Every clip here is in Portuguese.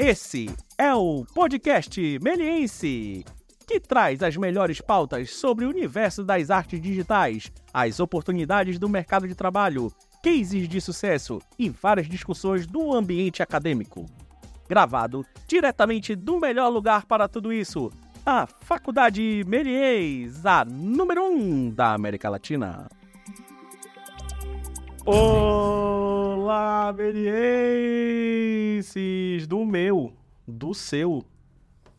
Esse é o podcast Meliense, que traz as melhores pautas sobre o universo das artes digitais, as oportunidades do mercado de trabalho, cases de sucesso e várias discussões do ambiente acadêmico. Gravado diretamente do melhor lugar para tudo isso, a Faculdade Melies, a número 1 um da América Latina. Olá, Melienses! Do meu, do seu,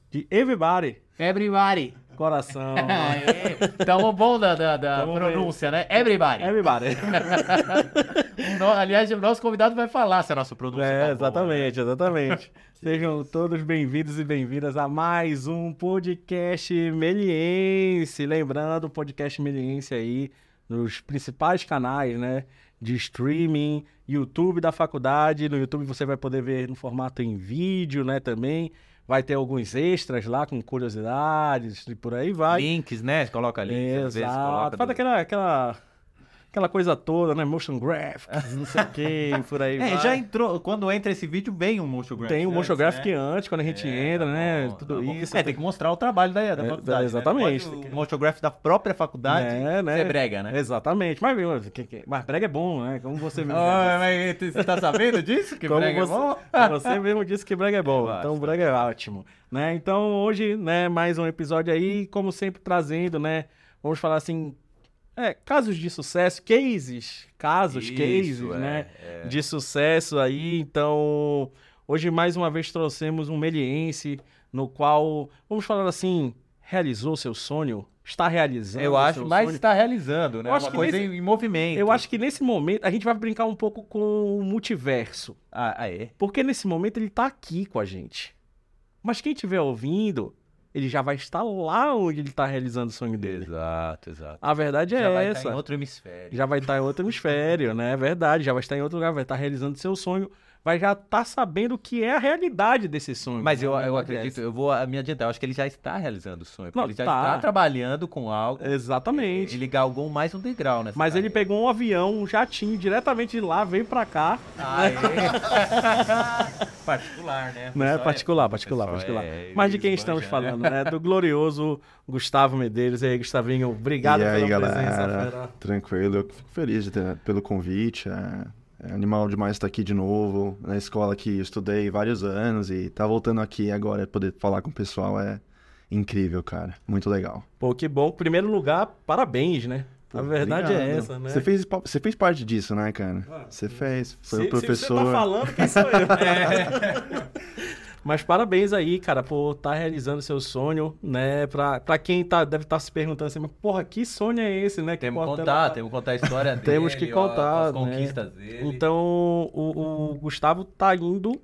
de everybody, Everybody. coração. É, Tamo bom da, da, da pronúncia, né? Everybody. Everybody. No- aliás, o nosso convidado vai falar se a nossa pronúncia É, tá boa, exatamente, exatamente. Sejam todos bem-vindos e bem-vindas a mais um podcast meliense. Lembrando, o podcast meliense aí nos principais canais, né? De streaming, YouTube da faculdade. No YouTube você vai poder ver no formato em vídeo, né? Também. Vai ter alguns extras lá com curiosidades e por aí vai. Links, né? Coloca links, às vezes Exato. coloca. Faz do- aquela, aquela, aquela coisa toda, né? Motion graphics, não sei o que, por aí É, vai. já entrou. Quando entra esse vídeo, vem um motion graphic. Tem o motion antes, graphic né? antes, quando a gente É, entra, tá né? bom, Tudo tá isso. É, tem que mostrar o trabalho da, da É, faculdade. né? exatamente. Pode O motion graphic da própria faculdade. É, né? Você brega, né? Exatamente. Mas, mas brega é bom, né? Como você mesmo. Mas você tá sabendo disso? Que Como brega você, é bom? você mesmo disse que brega é bom, então brega é ótimo, né? Então hoje, né, mais um episódio aí, como sempre trazendo, né, vamos falar assim, é, casos de sucesso, cases, casos, Isso, cases, é, né, é. de sucesso aí, então hoje mais uma vez trouxemos um meliense no qual, vamos falar assim, realizou seu sonho, está realizando Eu acho, seu mas sonho. está realizando, né? Eu acho Uma que coisa nesse- em movimento. Eu acho que nesse momento a gente vai brincar um pouco com o multiverso. Ah, ah, é? Porque nesse momento ele tá aqui com a gente. Mas quem estiver ouvindo, ele já vai estar lá onde ele tá realizando o sonho dele. Exato, exato. A verdade é Já vai essa. estar em outro hemisfério. Já vai estar em outro hemisfério, né? É verdade. Já vai estar em outro lugar, vai estar realizando seu sonho. Vai já estar sabendo o que é a realidade desse sonho. Mas né? eu, eu é acredito, eu vou me adiantar, eu acho que ele já está realizando o sonho. Não, ele já tá. está trabalhando com algo. Exatamente. Ele galgou mais um degrau nessa Mas ele carreira. pegou um avião, um jatinho, diretamente de lá, veio pra cá. Ah, é? particular, né? Né? Pessoal é- Particular, particular, pessoal particular. é Mas de quem estamos né? falando, né? Do glorioso Gustavo Medeiros. E aí, Gustavinho, obrigado e aí, pela galera? presença. fera. Tranquilo, eu fico feliz de ter- pelo convite. É, é animal demais estar aqui de novo, na escola que eu estudei vários anos e tá voltando aqui agora poder falar com o pessoal é incrível, cara. Muito legal. Pô, que bom. Primeiro lugar, parabéns, né? a verdade é Obrigado. essa, né? Você fez, você fez parte disso, né, cara? Ah, Você fez. Foi Se- o professor. Se você tá falando, quem sou eu? Mas parabéns aí, cara, por estar realizando seu sonho, né? Pra, pra quem tá, deve estar se perguntando assim, mas porra, que sonho é esse, né? Que Temos que contar, ela- temos que contar a história dele. Temos que ó, contar, As né? conquistas dele. Então, o, o Gustavo tá indo,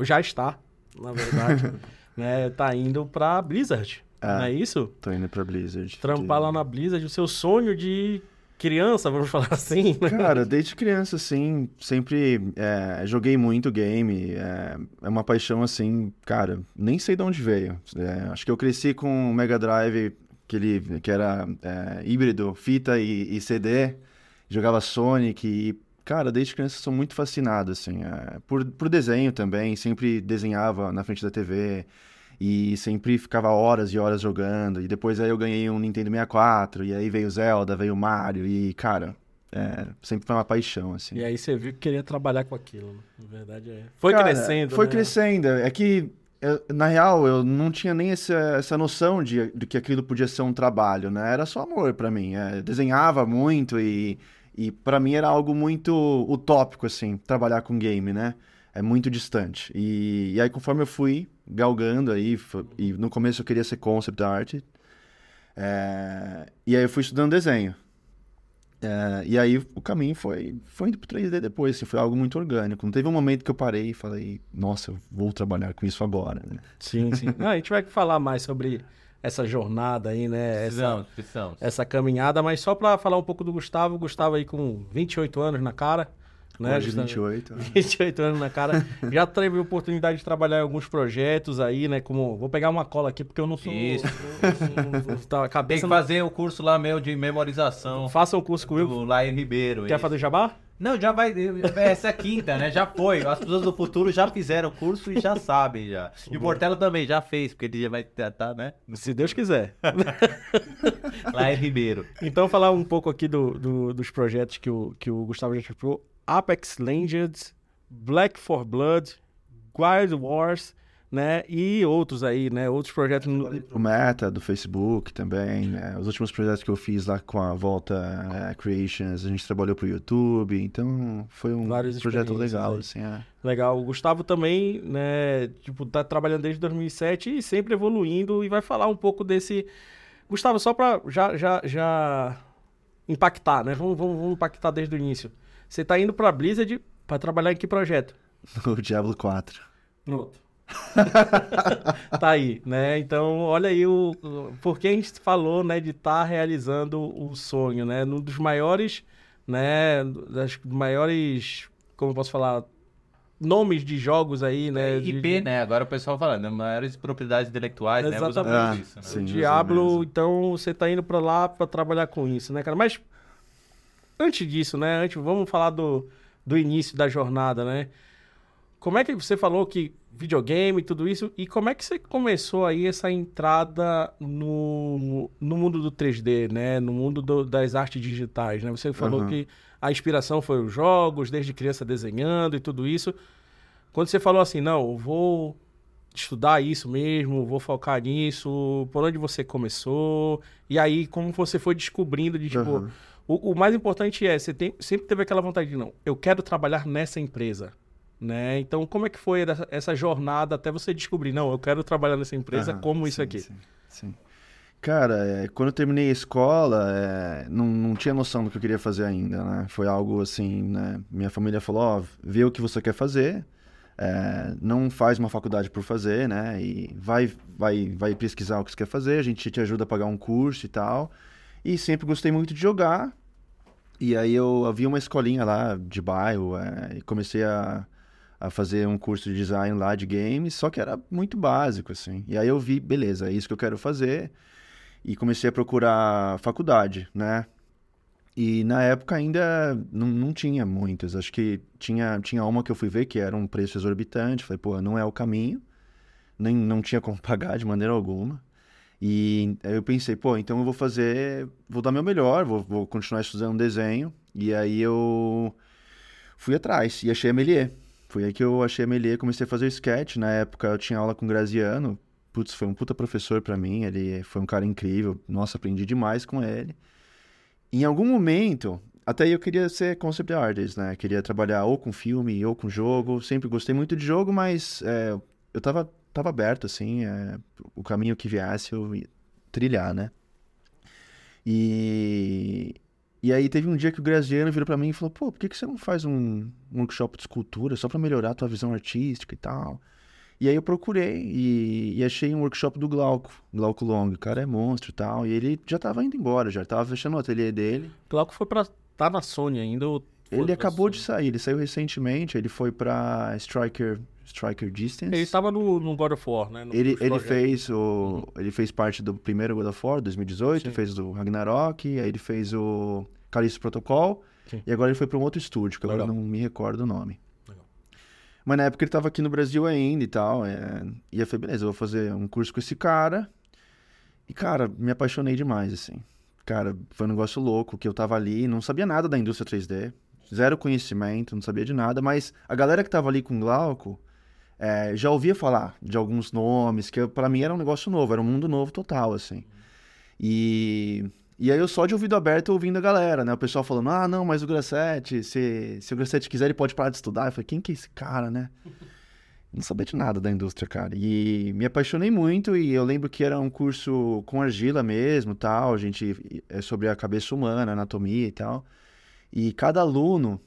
já está, na verdade, né? Tá indo pra Blizzard, Ah. não é isso? Tô indo pra Blizzard. Trampar lá na Blizzard, o seu sonho de criança, vamos falar assim, né? Cara, desde criança, assim, sempre é, joguei muito game. É, é uma paixão, assim, cara, nem sei de onde veio. É, acho que eu cresci com o Mega Drive, que, ele, que era é, híbrido, fita e, e CD. Jogava Sonic e, cara, desde criança sou muito fascinado, assim, é, por, por desenho também. Sempre desenhava na frente da TV. E sempre ficava horas e horas jogando. E depois aí eu ganhei um Nintendo 64. E aí veio Zelda, veio Mario. E, cara, é, sempre foi uma paixão, assim. E aí você viu que queria trabalhar com aquilo, né? Na verdade é. Foi Cara, crescendo. Foi né? crescendo. É que, eu- na real, eu não tinha nem essa, essa noção de, de que aquilo podia ser um trabalho, né? Era só amor pra mim. É, desenhava muito e, e para mim era algo muito utópico, assim, trabalhar com game, né? É muito distante. E, e aí, conforme eu fui galgando aí, e no começo eu queria ser concept art, é, e aí eu fui estudando desenho. É, e aí o caminho foi, foi indo pro 3D depois, assim, foi algo muito orgânico. Não teve um momento que eu parei e falei, nossa, eu vou trabalhar com isso agora. né? Sim, sim. Não, a gente vai falar mais sobre essa jornada aí, né? Essa, Precisamos, precisamos. essa caminhada, mas só pra falar um pouco do Gustavo, o Gustavo aí com 28 anos na cara, né? Hoje, Gustavo? 28. 28 anos na cara. Já teve oportunidade de trabalhar em alguns projetos aí, né? Como. Vou pegar uma cola aqui, porque eu não sou. Isso. tá, a Tem cabeça que não- fazer o curso lá meu de memorização Faça um curso comigo. do Lair Ribeiro. Quer fazer jabá? Não, já vai. Essa é a quinta, né? Já foi. As pessoas do futuro já fizeram o curso e já sabem já. E o Portela também já fez, porque ele já vai estar, né? Se Deus quiser. Lá em Ribeiro. Então, falar um pouco aqui do, do- dos projetos que o, que o Gustavo já explicou. Apex Legends, Black for Blood, Wild Wars, né? E outros aí, né? Outros projetos. no- O Meta do Facebook também, né? Os últimos projetos que eu fiz lá com a Volta é, Creations, a gente trabalhou pro YouTube, então foi um projeto legal, aí. assim, é. Legal. O Gustavo também, né? Tipo, tá trabalhando desde 2007 e sempre evoluindo e vai falar um pouco desse. Gustavo, só pra já, já, já impactar, né? Vamos, vamos, vamos impactar desde o início. Você tá indo pra Blizzard pra trabalhar em que projeto? O Diablo 4. Pronto. tá aí, né? Então, olha aí o, o porque a gente falou, né, de estar realizando o sonho, né? Um dos maiores, né, das maiores, como eu posso falar, nomes de jogos aí, né? de- IP, né? Agora o pessoal falando, né? maiores propriedades intelectuais, né? Exatamente. muito isso, né? Sim, Diablo, usa mesmo. então você tá indo pra lá pra trabalhar com isso, né, cara? Mas antes disso, né? Antes, vamos falar do, do início da jornada, né? Como é que você falou que videogame e tudo isso, e como é que você começou aí essa entrada no, no mundo do 3D, né? No mundo do- das artes digitais, né? Você falou Aham. que a inspiração foi os jogos, desde criança desenhando e tudo isso. Quando você falou assim, não, eu vou estudar isso mesmo, vou focar nisso, por onde você começou, e aí como você foi descobrindo de, tipo, Aham. O, o mais importante é, você tem, sempre teve aquela vontade de, não, eu quero trabalhar nessa empresa, né? Então, como é que foi essa, essa jornada até você descobrir, não, eu quero trabalhar nessa empresa Aham, como isso sim, aqui? Sim, sim. Cara, é, quando eu terminei a escola, é, não, não tinha noção do que eu queria fazer ainda, né? Foi algo assim, né? Minha família falou, ó, vê o que você quer fazer, é, não faz uma faculdade por fazer, né? E vai, vai, vai pesquisar o que você quer fazer, a gente te ajuda a pagar um curso e tal. E sempre gostei muito de jogar. E aí eu havia uma escolinha lá de bairro, é, e comecei a, a fazer um curso de design lá de games, só que era muito básico, assim. E aí eu vi, beleza, é isso que eu quero fazer. E comecei a procurar faculdade, né? E na época ainda não, não tinha muitas. Acho que tinha, tinha uma que eu fui ver que era um preço exorbitante. Falei, pô, não é o caminho. Nem, não tinha como pagar de maneira alguma. E eu pensei, pô, então eu vou fazer, vou dar meu melhor, vou, vou continuar estudando desenho. E aí eu fui atrás e achei a Melier. Foi aí que eu achei a Melier, comecei a fazer sketch. Na época eu tinha aula com o Graziano. Putz, foi um puta professor pra mim, ele foi um cara incrível. Nossa, aprendi demais com ele. Em algum momento, até eu queria ser concept artist, né? Queria trabalhar ou com filme ou com jogo. Sempre gostei muito de jogo, mas é, eu tava, tava aberto, assim, é, o caminho que viesse eu ia trilhar, né? E, e aí teve um dia que o Graziano virou pra mim e falou, pô, por que, que você não faz um, um workshop de escultura só pra melhorar a tua visão artística e tal? E aí eu procurei e, e achei um workshop do Glauco, Glauco Long, o cara é monstro e tal, e ele já tava indo embora, já tava fechando o ateliê dele. Glauco foi pra... tá na Sony ainda ou Ele acabou de Sony? sair, ele saiu recentemente, ele foi pra Striker, Striker Distance. Ele tava no, no God of War, né? No- Ele, ele fez o. Ele fez parte do primeiro God of War, 2018, Sim. fez o Ragnarok, aí ele fez o Callisto Protocol, Sim. e agora ele foi para um outro estúdio, que agora Legal. não me recordo o nome. Legal. Mas na época ele tava aqui no Brasil ainda e tal, é, e eu falei, beleza, eu vou fazer um curso com esse cara. E, cara, me apaixonei demais, assim. Cara, foi um negócio louco, que eu tava ali, não sabia nada da indústria 3D, zero conhecimento, não sabia de nada, mas a galera que tava ali com o Glauco é, já ouvia falar de alguns nomes, que para mim era um negócio novo, era um mundo novo total, assim. E, e aí eu só de ouvido aberto ouvindo a galera, né? O pessoal falando, ah, não, mas o Grassetti, se, se o Grassetti quiser, ele pode parar de estudar. Eu falei, quem que é esse cara, né? Não sabia de nada da indústria, cara. E me apaixonei muito e eu lembro que era um curso com argila mesmo, tal, a gente é sobre a cabeça humana, anatomia e tal. E cada aluno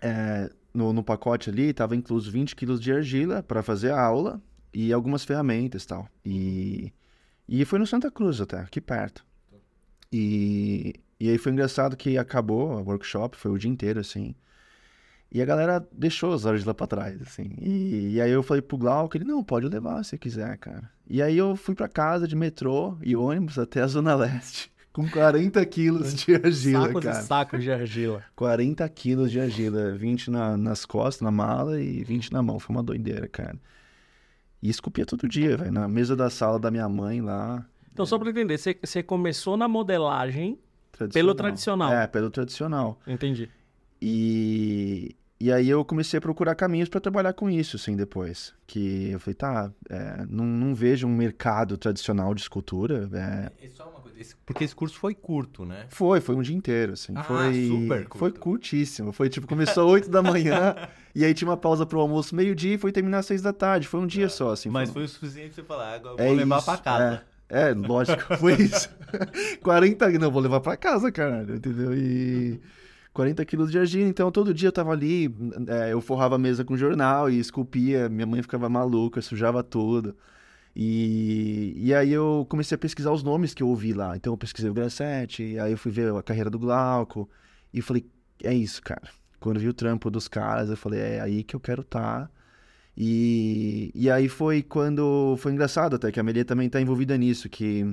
é, no, no pacote ali estava incluso 20 quilos de argila para fazer a aula e algumas ferramentas tal. E, e foi no Santa Cruz até, aqui perto. E, e aí foi engraçado que acabou o workshop, foi o dia inteiro assim. E a galera deixou as argilas pra trás, assim. E, e aí eu falei pro Glauco, ele, não, pode levar se quiser, cara. E aí eu fui pra casa de metrô e ônibus até a Zona Leste com 40 quilos de argila, Sacos cara. e sacos de argila. 40 quilos de argila, 20 na- nas costas, na mala e 20 na mão. Foi uma doideira, cara. E esculpia todo dia, velho. Na mesa da sala da minha mãe lá. Então, só pra entender, você, começou na modelagem, Tradicional. Pelo tradicional. É, pelo tradicional. entendi. E, e aí eu comecei a procurar caminhos para trabalhar com isso, assim, depois. Que eu falei, tá, é, não, não vejo um mercado tradicional de escultura. é, É só uma esse- porque esse curso foi curto, né? Foi, foi um dia inteiro, assim. Ah, foi, super curto. Foi curtíssimo. Foi tipo, começou às 8 da manhã, e aí tinha uma pausa pro almoço meio-dia e foi terminar às 6 da tarde. Foi um dia só, assim. Mas foi, foi o suficiente pra você falar, agora eu é vou levar isso, pra casa. É, é, lógico, foi isso. 40, não, vou levar pra casa, caralho, entendeu? E 40 quilos de argila, então todo dia eu tava ali, é, eu forrava a mesa com jornal e esculpia, minha mãe ficava maluca, sujava tudo. E, e aí eu comecei a pesquisar os nomes que eu ouvi lá. Então eu pesquisei o Grassetti, aí eu fui ver a carreira do Glauco, e falei, é isso, cara. Quando vi o trampo dos caras, eu falei, é aí que eu quero estar. E, e aí foi quando. Foi engraçado até que a Melia também tá envolvida nisso, que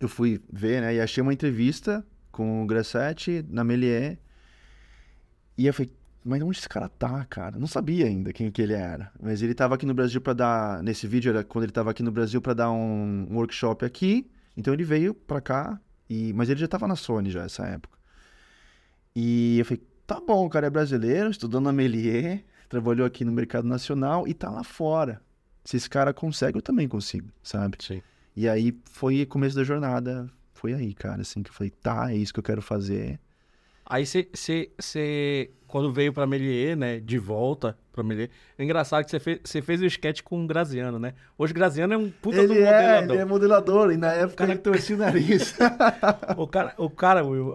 eu fui ver, né? E achei uma entrevista com o Grassetti na Melier. E eu falei, mas onde esse cara tá, cara? Não sabia ainda quem que ele era. Mas ele tava aqui no Brasil pra dar. Nesse vídeo era quando ele tava aqui no Brasil pra dar um, um workshop aqui. Então ele veio pra cá. E, mas ele já tava na Sony já essa época. E eu falei, tá bom, o cara é brasileiro, estudou na Melier, trabalhou aqui no mercado nacional e tá lá fora. Se esse cara consegue, eu também consigo, sabe? Sim. E aí foi começo da jornada. Foi aí, cara, assim, que eu falei, tá, é isso que eu quero fazer. Aí você, quando veio pra Melier, né, de volta pra Melier, é engraçado que você fez, você fez o sketch com o Graziano, né? Hoje o Graziano é um puta do ele, é, modelador. ele é modelador, e na época Cara- ele torcia o nariz. O cara, o cara, Will,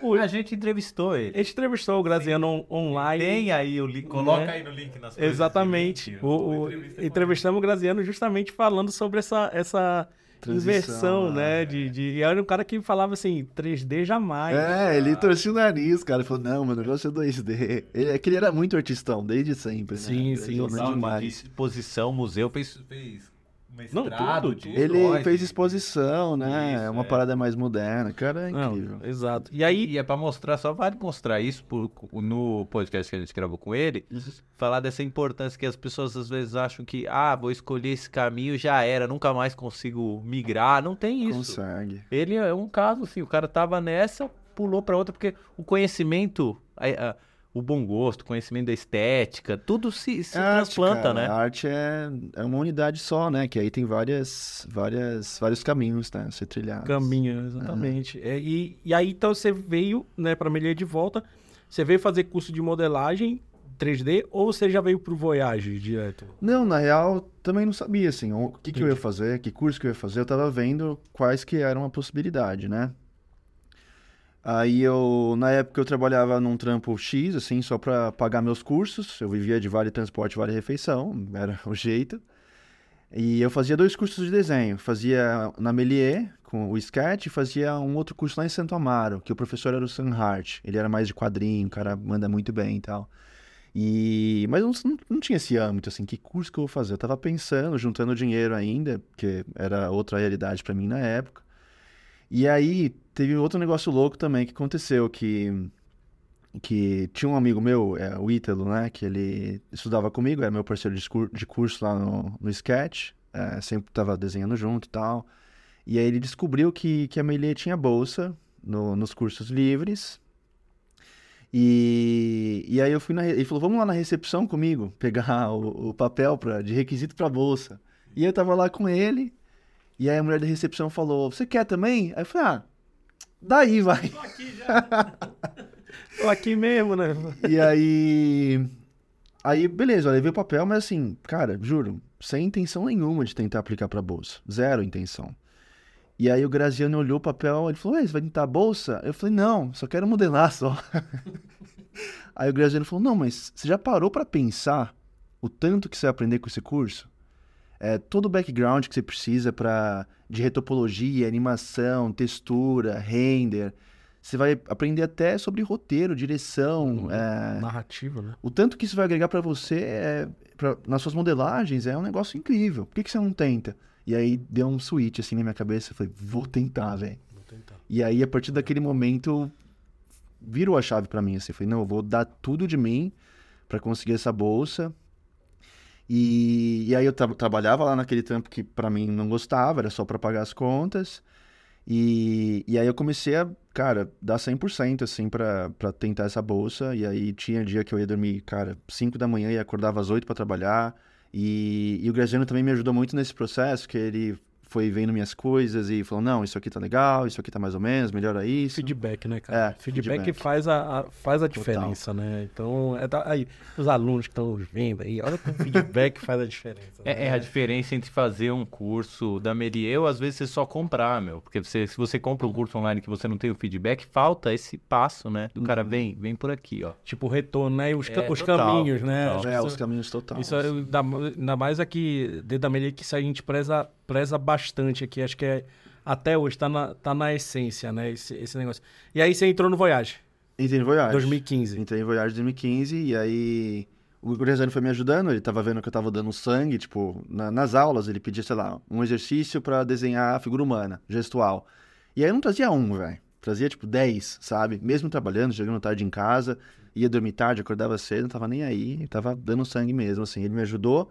o- o- A gente entrevistou a ele. gente entrevistou o Graziano on- online. Tem aí o link, coloca Né? aí no link nas coisas. Exatamente. O, o- entrevistamos o Graziano justamente falando sobre essa, essa Transição, inversão, né? é. De, de, e era um cara que falava assim, 3D jamais. é, ele torcia o nariz, cara. Ele falou, não, meu negócio é 2D. Ele, é que ele era muito artistão, desde sempre, né? Sim, sim, Salve demais. de exposição, museu, fez, fez Não, mestrado, tudo, tudo. Ele ó, fez exposição, né? Isso, é uma é. parada mais moderna. Cara, é Não, incrível. exato. E aí, E é pra mostrar, só vale mostrar isso por- no podcast que a gente gravou com ele, falar dessa importância que as pessoas às vezes acham que, ah, vou escolher esse caminho, já era, nunca mais consigo migrar. Não tem isso. Consegue. Ele é um caso, assim, o cara tava nessa, pulou pra outra, porque o conhecimento, a- a- o bom gosto, conhecimento da estética, tudo se, se É transplanta, né? A arte é, é uma unidade só, né? Que aí tem várias, várias, vários caminhos, né? a Ser trilhados. caminho, exatamente. É, e, e aí, então, você veio, né, pra Melier de volta, você veio fazer curso de modelagem 3D ou você já veio pro Voyage direto? Não, na real, também não sabia, assim, o que, que eu ia fazer, que curso que eu ia fazer. Eu tava vendo quais que eram a possibilidade, né? Aí eu, na época eu trabalhava num trampo X, assim, só pra pagar meus cursos. Eu vivia de vale transporte, vale refeição, era o jeito. E eu fazia dois cursos de desenho. Fazia na Melier, com o sketch, e fazia um outro curso lá em Santo Amaro, que o professor era o Sam Hart. Ele era mais de quadrinho, o cara manda muito bem e tal. E... Mas não, não tinha esse âmbito, assim, que curso que eu vou fazer? Eu tava pensando, juntando dinheiro ainda, porque era outra realidade pra mim na época. E aí, teve outro negócio louco também que aconteceu, que... Que tinha um amigo meu, é, o Ítalo, né? Que ele estudava comigo, era meu parceiro de, de curso lá no, no Sketch. é, sempre tava desenhando junto e tal. E aí ele descobriu que, que a Melia tinha bolsa no- nos cursos livres. E, e aí eu fui na. Ele falou: vamos lá na recepção comigo, pegar o, o papel pra, de requisito pra bolsa. E eu tava lá com ele. E aí a mulher da recepção falou: Você quer também? Aí eu falei: Ah, daí vai. Tô aqui já. Tô aqui mesmo, né? E aí. Aí, beleza, eu levei o papel, mas assim, cara, juro, sem intenção nenhuma de tentar aplicar pra bolsa. Zero intenção. E aí o Graziano olhou o papel, ele falou, Ué, você vai tentar a bolsa? Eu falei, não, só quero modelar só. aí o Graziano falou, não, mas você já parou pra pensar o tanto que você vai aprender com esse curso? É, todo o background que você precisa para de retopologia, animação, textura, render. Você vai aprender até sobre roteiro, direção, é, Narrativa, né? o tanto que isso vai agregar pra você é, pra- nas suas modelagens é um negócio incrível. Por que, que você não tenta? E aí deu um switch assim na minha cabeça. Eu falei, vou tentar, velho. tentar. E aí, a partir daquele momento, virou a chave pra mim, assim. Falei, não, eu vou dar tudo de mim pra conseguir essa bolsa. E, e aí eu tra- trabalhava lá naquele trampo que pra mim não gostava, era só pra pagar as contas. E, e aí eu comecei a, cara, dar 100% assim pra tentar essa bolsa. E aí tinha dia que eu ia dormir, cara, 5 da manhã e acordava às 8 pra trabalhar. E, e o Graziano também me ajudou muito nesse processo, que ele foi vendo minhas coisas e falou, não, isso aqui tá legal, isso aqui tá mais ou menos, melhora isso. Feedback, né, cara? É, feedback, feedback. faz a, a- faz a Total. diferença, né? Então, é da- aí, os alunos que estão vendo aí, olha como o feedback faz a diferença. É, é a diferença entre fazer um curso da Melier ou às vezes você só comprar, meu. Porque você, se você compra um curso online que você não tem o feedback, falta esse passo, né? Do cara, vem, vem por aqui, ó. Tipo, o retorno, né? E os, ca- É, os total, caminhos, né? total. É, isso- os caminhos total. Isso é, ainda, mais aqui, dentro da Melhor, que isso a gente preza, preza bastante aqui. Acho que é, até hoje tá na, tá na essência, né? Esse, esse negócio. E aí você entrou no Voyage, Entrei em Voyage. 2015. Entrei em Voyage em 2015 e aí o Graziano foi me ajudando, ele tava vendo que eu tava dando sangue, tipo, na- nas aulas ele pedia, sei lá, um exercício pra desenhar a figura humana, gestual. E aí eu não trazia um, velho. Trazia, tipo, 10, sabe? Mesmo trabalhando, chegando tarde em casa, ia dormir tarde, acordava cedo, não tava nem aí, tava dando sangue mesmo, assim. Ele me ajudou.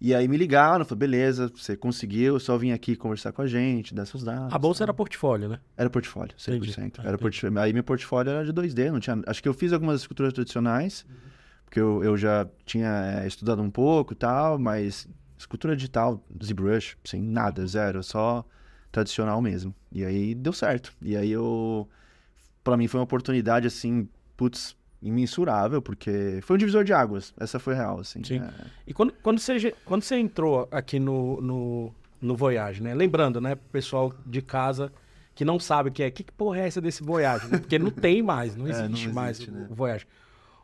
E aí me ligaram, falou, beleza, você conseguiu, só vim aqui conversar com a gente, dar seus dados. A bolsa tal. era portfólio, né? Era portfólio, 100%. Entendi. Ah, Era portfólio. Aí meu portfólio era de 2D, não tinha... Acho que eu fiz algumas esculturas tradicionais, porque eu, eu já tinha é, estudado um pouco e tal, mas escultura digital, ZBrush, sem nada, zero, só tradicional mesmo. E aí deu certo. E aí eu... Pra mim foi uma oportunidade, assim, putz, imensurável, porque foi um divisor de águas. Essa foi real, assim. Sim. É, E quando, quando, você, quando você entrou aqui no, no, no Voyage, né? Lembrando, né, pessoal de casa que não sabe o que é, que, que porra é essa desse Voyage? né? Porque não tem mais, não É, existe, não mais existe, o, né? o Voyage.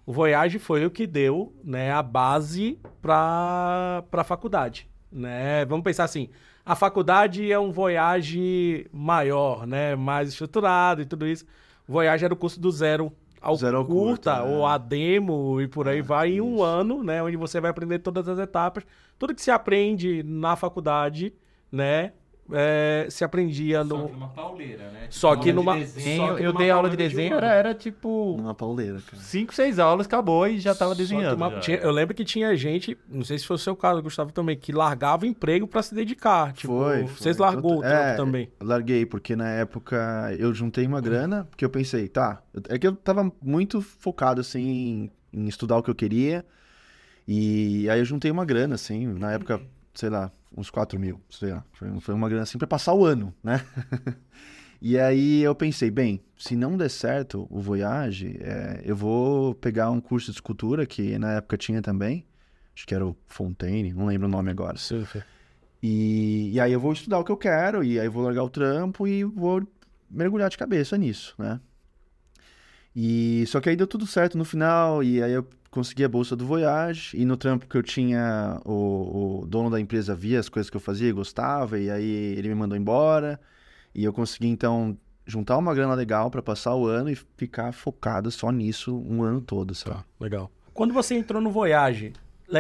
O Voyage foi o que deu né, a base para a faculdade. Né? Vamos pensar assim, a faculdade é um Voyage maior, né? mais estruturado e tudo isso. O Voyage era o curso do zero ao curta, curta, ou a demo e por aí É, vai em um ano, né? Onde você vai aprender todas as etapas. Tudo que se aprende na faculdade, né? É, se aprendia no... numa pauleira, né? Só que Aula de numa- desenho, só que eu numa dei aula de de desenho, ano. era, era tipo numa pauleira, cara. 5, 6 aulas, acabou e já tava Só que desenhando. uma- já. tinha- eu lembro que tinha gente, não sei se foi o seu caso, Gustavo, também, que largava o emprego pra se dedicar. Tipo, Foi, vocês foi. largou o Tot- trampo é, também. Larguei, porque na época eu juntei uma grana, porque eu pensei, tá, eu- é que eu tava muito focado, assim, em, em estudar o que eu queria, e aí eu juntei uma grana, assim, na época, sei lá, uns 4 mil, sei lá, foi, uma grana assim pra passar o ano, né? e aí eu pensei, bem, se não der certo o Voyage, é, eu vou pegar um curso de escultura, que na época tinha também, acho que era o Fontaine, não lembro o nome agora. E, e aí eu vou estudar o que eu quero, e aí eu vou largar o trampo e vou mergulhar de cabeça nisso, né? E só que aí deu tudo certo no final, e aí eu consegui a bolsa do Voyage, e no trampo que eu tinha, o, o dono da empresa via as coisas que eu fazia e gostava, e aí ele me mandou embora, e eu consegui então juntar uma grana legal pra passar o ano e ficar focado só nisso um ano todo, sabe? Tá, legal. Quando você entrou no Voyage,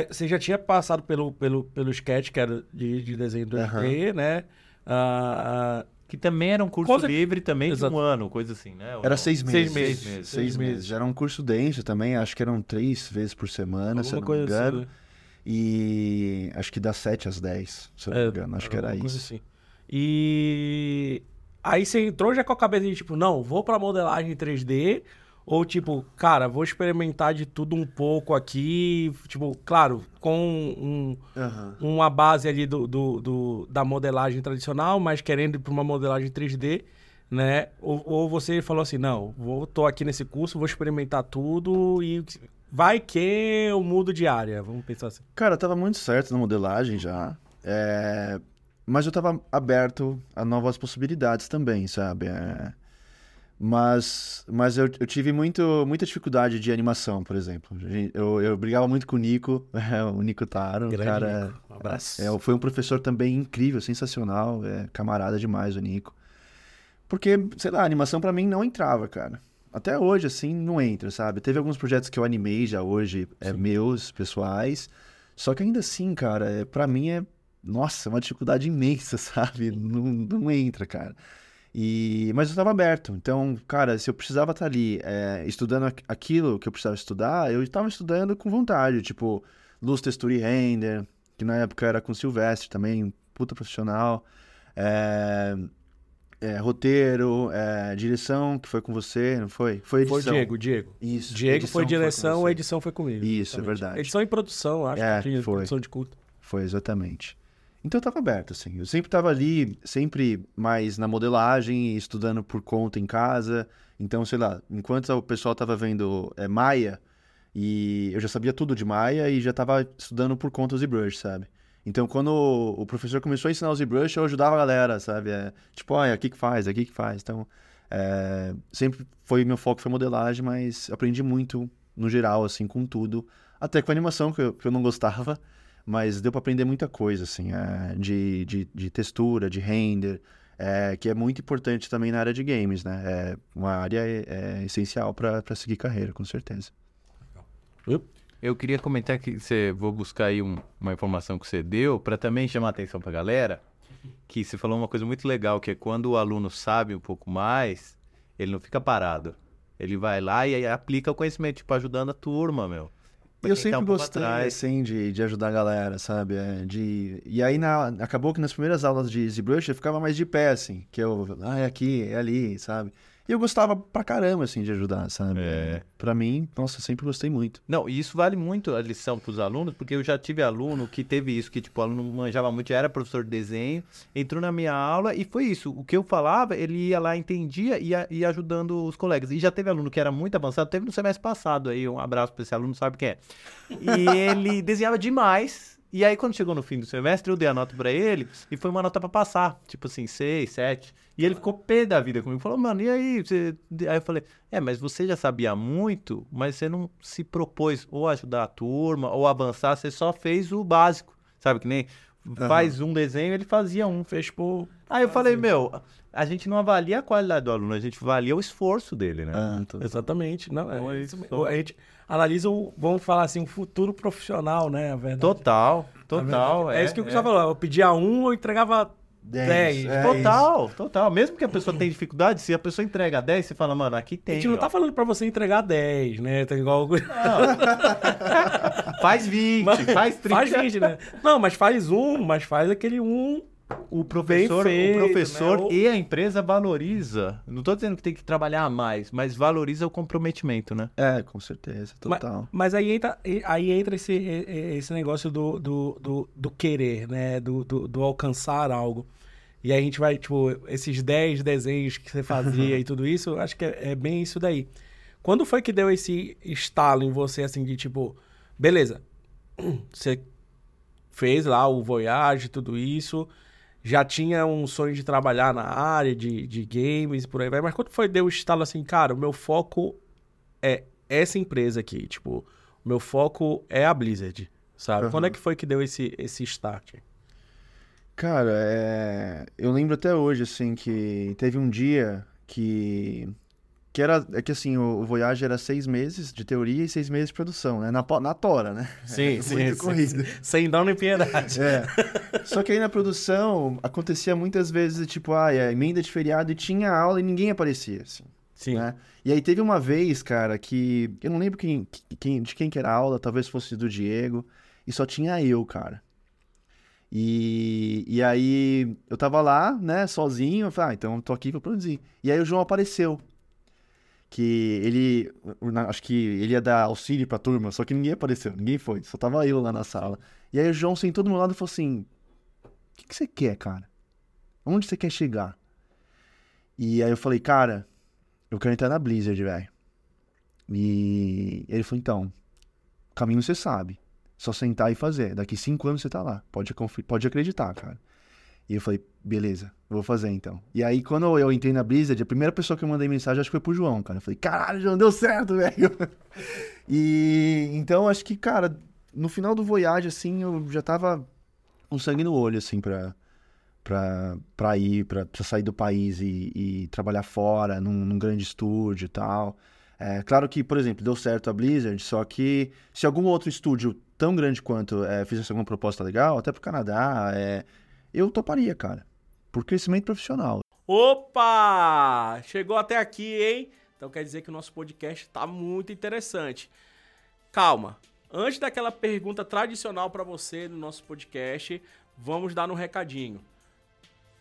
você já tinha passado pelo, pelo, pelo sketch, que era de, de desenho 2D, né? Ah, ah, Que também era um curso livre também Exato. de um ano, coisa assim, né? Ou Era seis Seis meses. meses. Seis meses. Seis meses. Era um curso denso também, acho que eram três vezes por semana, se eu alguma não me coisa engano. assim. né? E acho que das 7 às 10, se eu não me É, engano. Acho que era alguma isso. assim. E aí você entrou já com a cabeça de tipo, não, vou pra modelagem 3D, ou tipo, cara, vou experimentar de tudo um pouco aqui, tipo, claro, com um, Aham. uma base ali do, do, do- da modelagem tradicional, mas querendo ir pra uma modelagem 3D, né? Ou, ou você falou assim, não, vou, tô aqui nesse curso, vou experimentar tudo e vai que eu mudo de área, vamos pensar assim. Cara, tava muito certo na modelagem já. É, Mas eu tava aberto a novas possibilidades também, sabe? É, Mas, mas eu, eu tive muito, muita dificuldade de animação, por exemplo. Eu, eu brigava muito com o Nico, o Nico Taro. Grande cara, Nico, um abraço. É, foi um professor também incrível, sensacional, é, camarada demais o Nico. Porque, sei lá, a animação pra mim não entrava, cara. Até hoje, assim, não entra, sabe? Teve alguns projetos que eu animei já hoje, é, meus, pessoais. Só que ainda assim, cara, é, para mim é, nossa, uma dificuldade imensa, sabe? Não, não entra, cara. E, mas eu estava aberto. Então, cara, se eu precisava estar ali é, estudando aqu- aquilo que eu precisava estudar, eu estava estudando com vontade. Tipo, luz, textura e render, que na época era com Silvestre também, puta profissional. É, é, roteiro, é, direção, que foi com você, não foi? Foi edição. Foi Diego, Diego. Isso. Diego foi direção, você. a edição foi comigo. Isso, é exatamente. verdade. Edição e produção, acho É, que tinha foi. produção de culto. Foi, exatamente. Então eu tava aberto, assim. Eu sempre tava ali, sempre mais na modelagem, estudando por conta em casa. Então, sei lá, enquanto o pessoal tava vendo é, Maia, e eu já sabia tudo de Maia e já tava estudando por conta o ZBrush, sabe? Então, quando o o professor começou a ensinar o ZBrush, eu ajudava a galera, sabe? É, tipo, olha, aqui que faz, aqui que faz. Então, é, sempre foi, meu foco foi modelagem, mas aprendi muito, no geral, assim, com tudo. Até com animação, que eu, que eu não gostava, mas deu pra aprender muita coisa, assim, é, de, de, de textura, de render, é, que é muito importante também na área de games, né? É uma área é, é essencial pra pra seguir carreira, com certeza. Eu queria comentar que você vou buscar aí um- uma informação que você deu para também chamar a atenção para a galera, que você falou uma coisa muito legal, que é quando o aluno sabe um pouco mais, ele não fica parado. Ele vai lá e aplica o conhecimento, tipo, ajudando a turma, meu. Eu sempre um pouco gostei, assim, de, de ajudar a galera, sabe? É, de... E aí, na... acabou que nas primeiras aulas de ZBrush eu ficava mais de pé, assim, que eu, ah, é aqui, é ali, sabe? E eu gostava pra caramba, assim, de ajudar, sabe? É. Pra mim, nossa, sempre gostei muito. Não, e isso vale muito a lição para os alunos, porque eu já tive aluno que teve isso, que tipo, o aluno manjava muito, já era professor de desenho, entrou na minha aula e foi isso. O que eu falava, ele ia lá, entendia e ia, ia ajudando os colegas. E já teve aluno que era muito avançado, teve no semestre passado aí, um abraço para esse aluno, sabe quem é. E ele desenhava demais. E aí, quando chegou no fim do semestre, eu dei a nota pra ele e foi uma nota pra passar. Tipo assim, seis, sete. E ele ficou pé da vida comigo. Falou, mano, e aí? Você... Aí eu falei, é, mas você já sabia muito, mas você não se propôs ou ajudar a turma ou avançar, você só fez o básico. Sabe que nem faz um desenho, ele fazia um. Fez por. Aí eu falei, meu, a gente não avalia a qualidade do aluno, a gente avalia o esforço dele, né? Ah, tô- Exatamente. Não, é Então é isso. mesmo. A gente analisa o, vamos falar assim, o futuro profissional, né? A verdade. Total, A total. verdade. É, isso que o Gustavo falou. Eu pedia um, eu entregava Dez, 10. é. Total, total. Mesmo que a pessoa tenha dificuldade, se a pessoa entrega 10, você fala, mano, aqui A tem. gente não ó. tá falando pra você entregar 10, né? Tem igual. Faz 20, faz 30. faz 20, né? Não, mas faz um, mas faz aquele um. O professor, feito, o professor né? E a empresa valoriza. Não tô dizendo que tem que trabalhar mais, mas valoriza o comprometimento, né? É, com certeza, total. Mas, aí entra, aí entra esse, esse negócio do, do, do, do querer, né? Do, do, do alcançar algo. E aí a gente vai, tipo, esses 10 desenhos que você fazia e tudo isso, acho que é, é bem isso daí. Quando foi que deu esse estalo em você, assim, de tipo, beleza, você fez lá o Voyage, tudo isso, já tinha um sonho de trabalhar na área de, de games e por aí vai, mas quando foi deu o estalo assim, cara, o meu foco é essa empresa aqui, tipo, o meu foco é a Blizzard, sabe? Aham. Quando é que foi que deu esse, esse start? Cara, é... eu lembro até hoje, assim, que teve um dia que. Que era. É que assim, o, Voyage era seis meses de teoria e seis meses de produção, né? Na, na tora, né? Sim, sim, Muito sim, corrido. sim. Sem dó nem piedade. É. Só que aí na produção acontecia muitas vezes, tipo, ah, é emenda de feriado e tinha aula e ninguém aparecia, assim. Sim. né? E aí teve uma vez, cara, que eu não lembro quem, quem- de quem que era a aula, talvez fosse do Diego, e só tinha eu, cara. E, e aí eu tava lá, né, sozinho, eu falei, ah, então eu tô aqui pra produzir. E aí o João apareceu. Que ele, acho que ele ia dar auxílio pra turma, só que ninguém apareceu, ninguém foi, só tava eu lá na sala. E aí o João sentou do meu lado e falou assim: O que, que você quer, cara? Onde você quer chegar? E aí eu falei, cara, eu quero entrar na Blizzard, velho. E ele falou, então, caminho você sabe. Só sentar e fazer. Daqui cinco anos você tá lá. Pode, pode acreditar, cara. E eu falei, beleza, vou fazer então. E aí, quando eu entrei na Blizzard, a primeira pessoa que eu mandei mensagem acho que foi pro João, cara. Eu falei, caralho, João, deu certo, velho. E então, acho que, cara, no final do Voyage, assim, eu já tava com sangue no olho, assim, pra, pra, pra ir, pra, pra sair do país e, e trabalhar fora, num, num grande estúdio e tal. É, claro que, por exemplo, deu certo a Blizzard, só que se algum outro estúdio tão grande quanto é, fizesse alguma proposta legal, até pro Canadá, é, eu toparia, cara. Por crescimento profissional. Opa! Chegou até aqui, hein? Então quer dizer que o nosso podcast tá muito interessante. Calma. Antes daquela pergunta tradicional para você no nosso podcast, vamos dar um recadinho.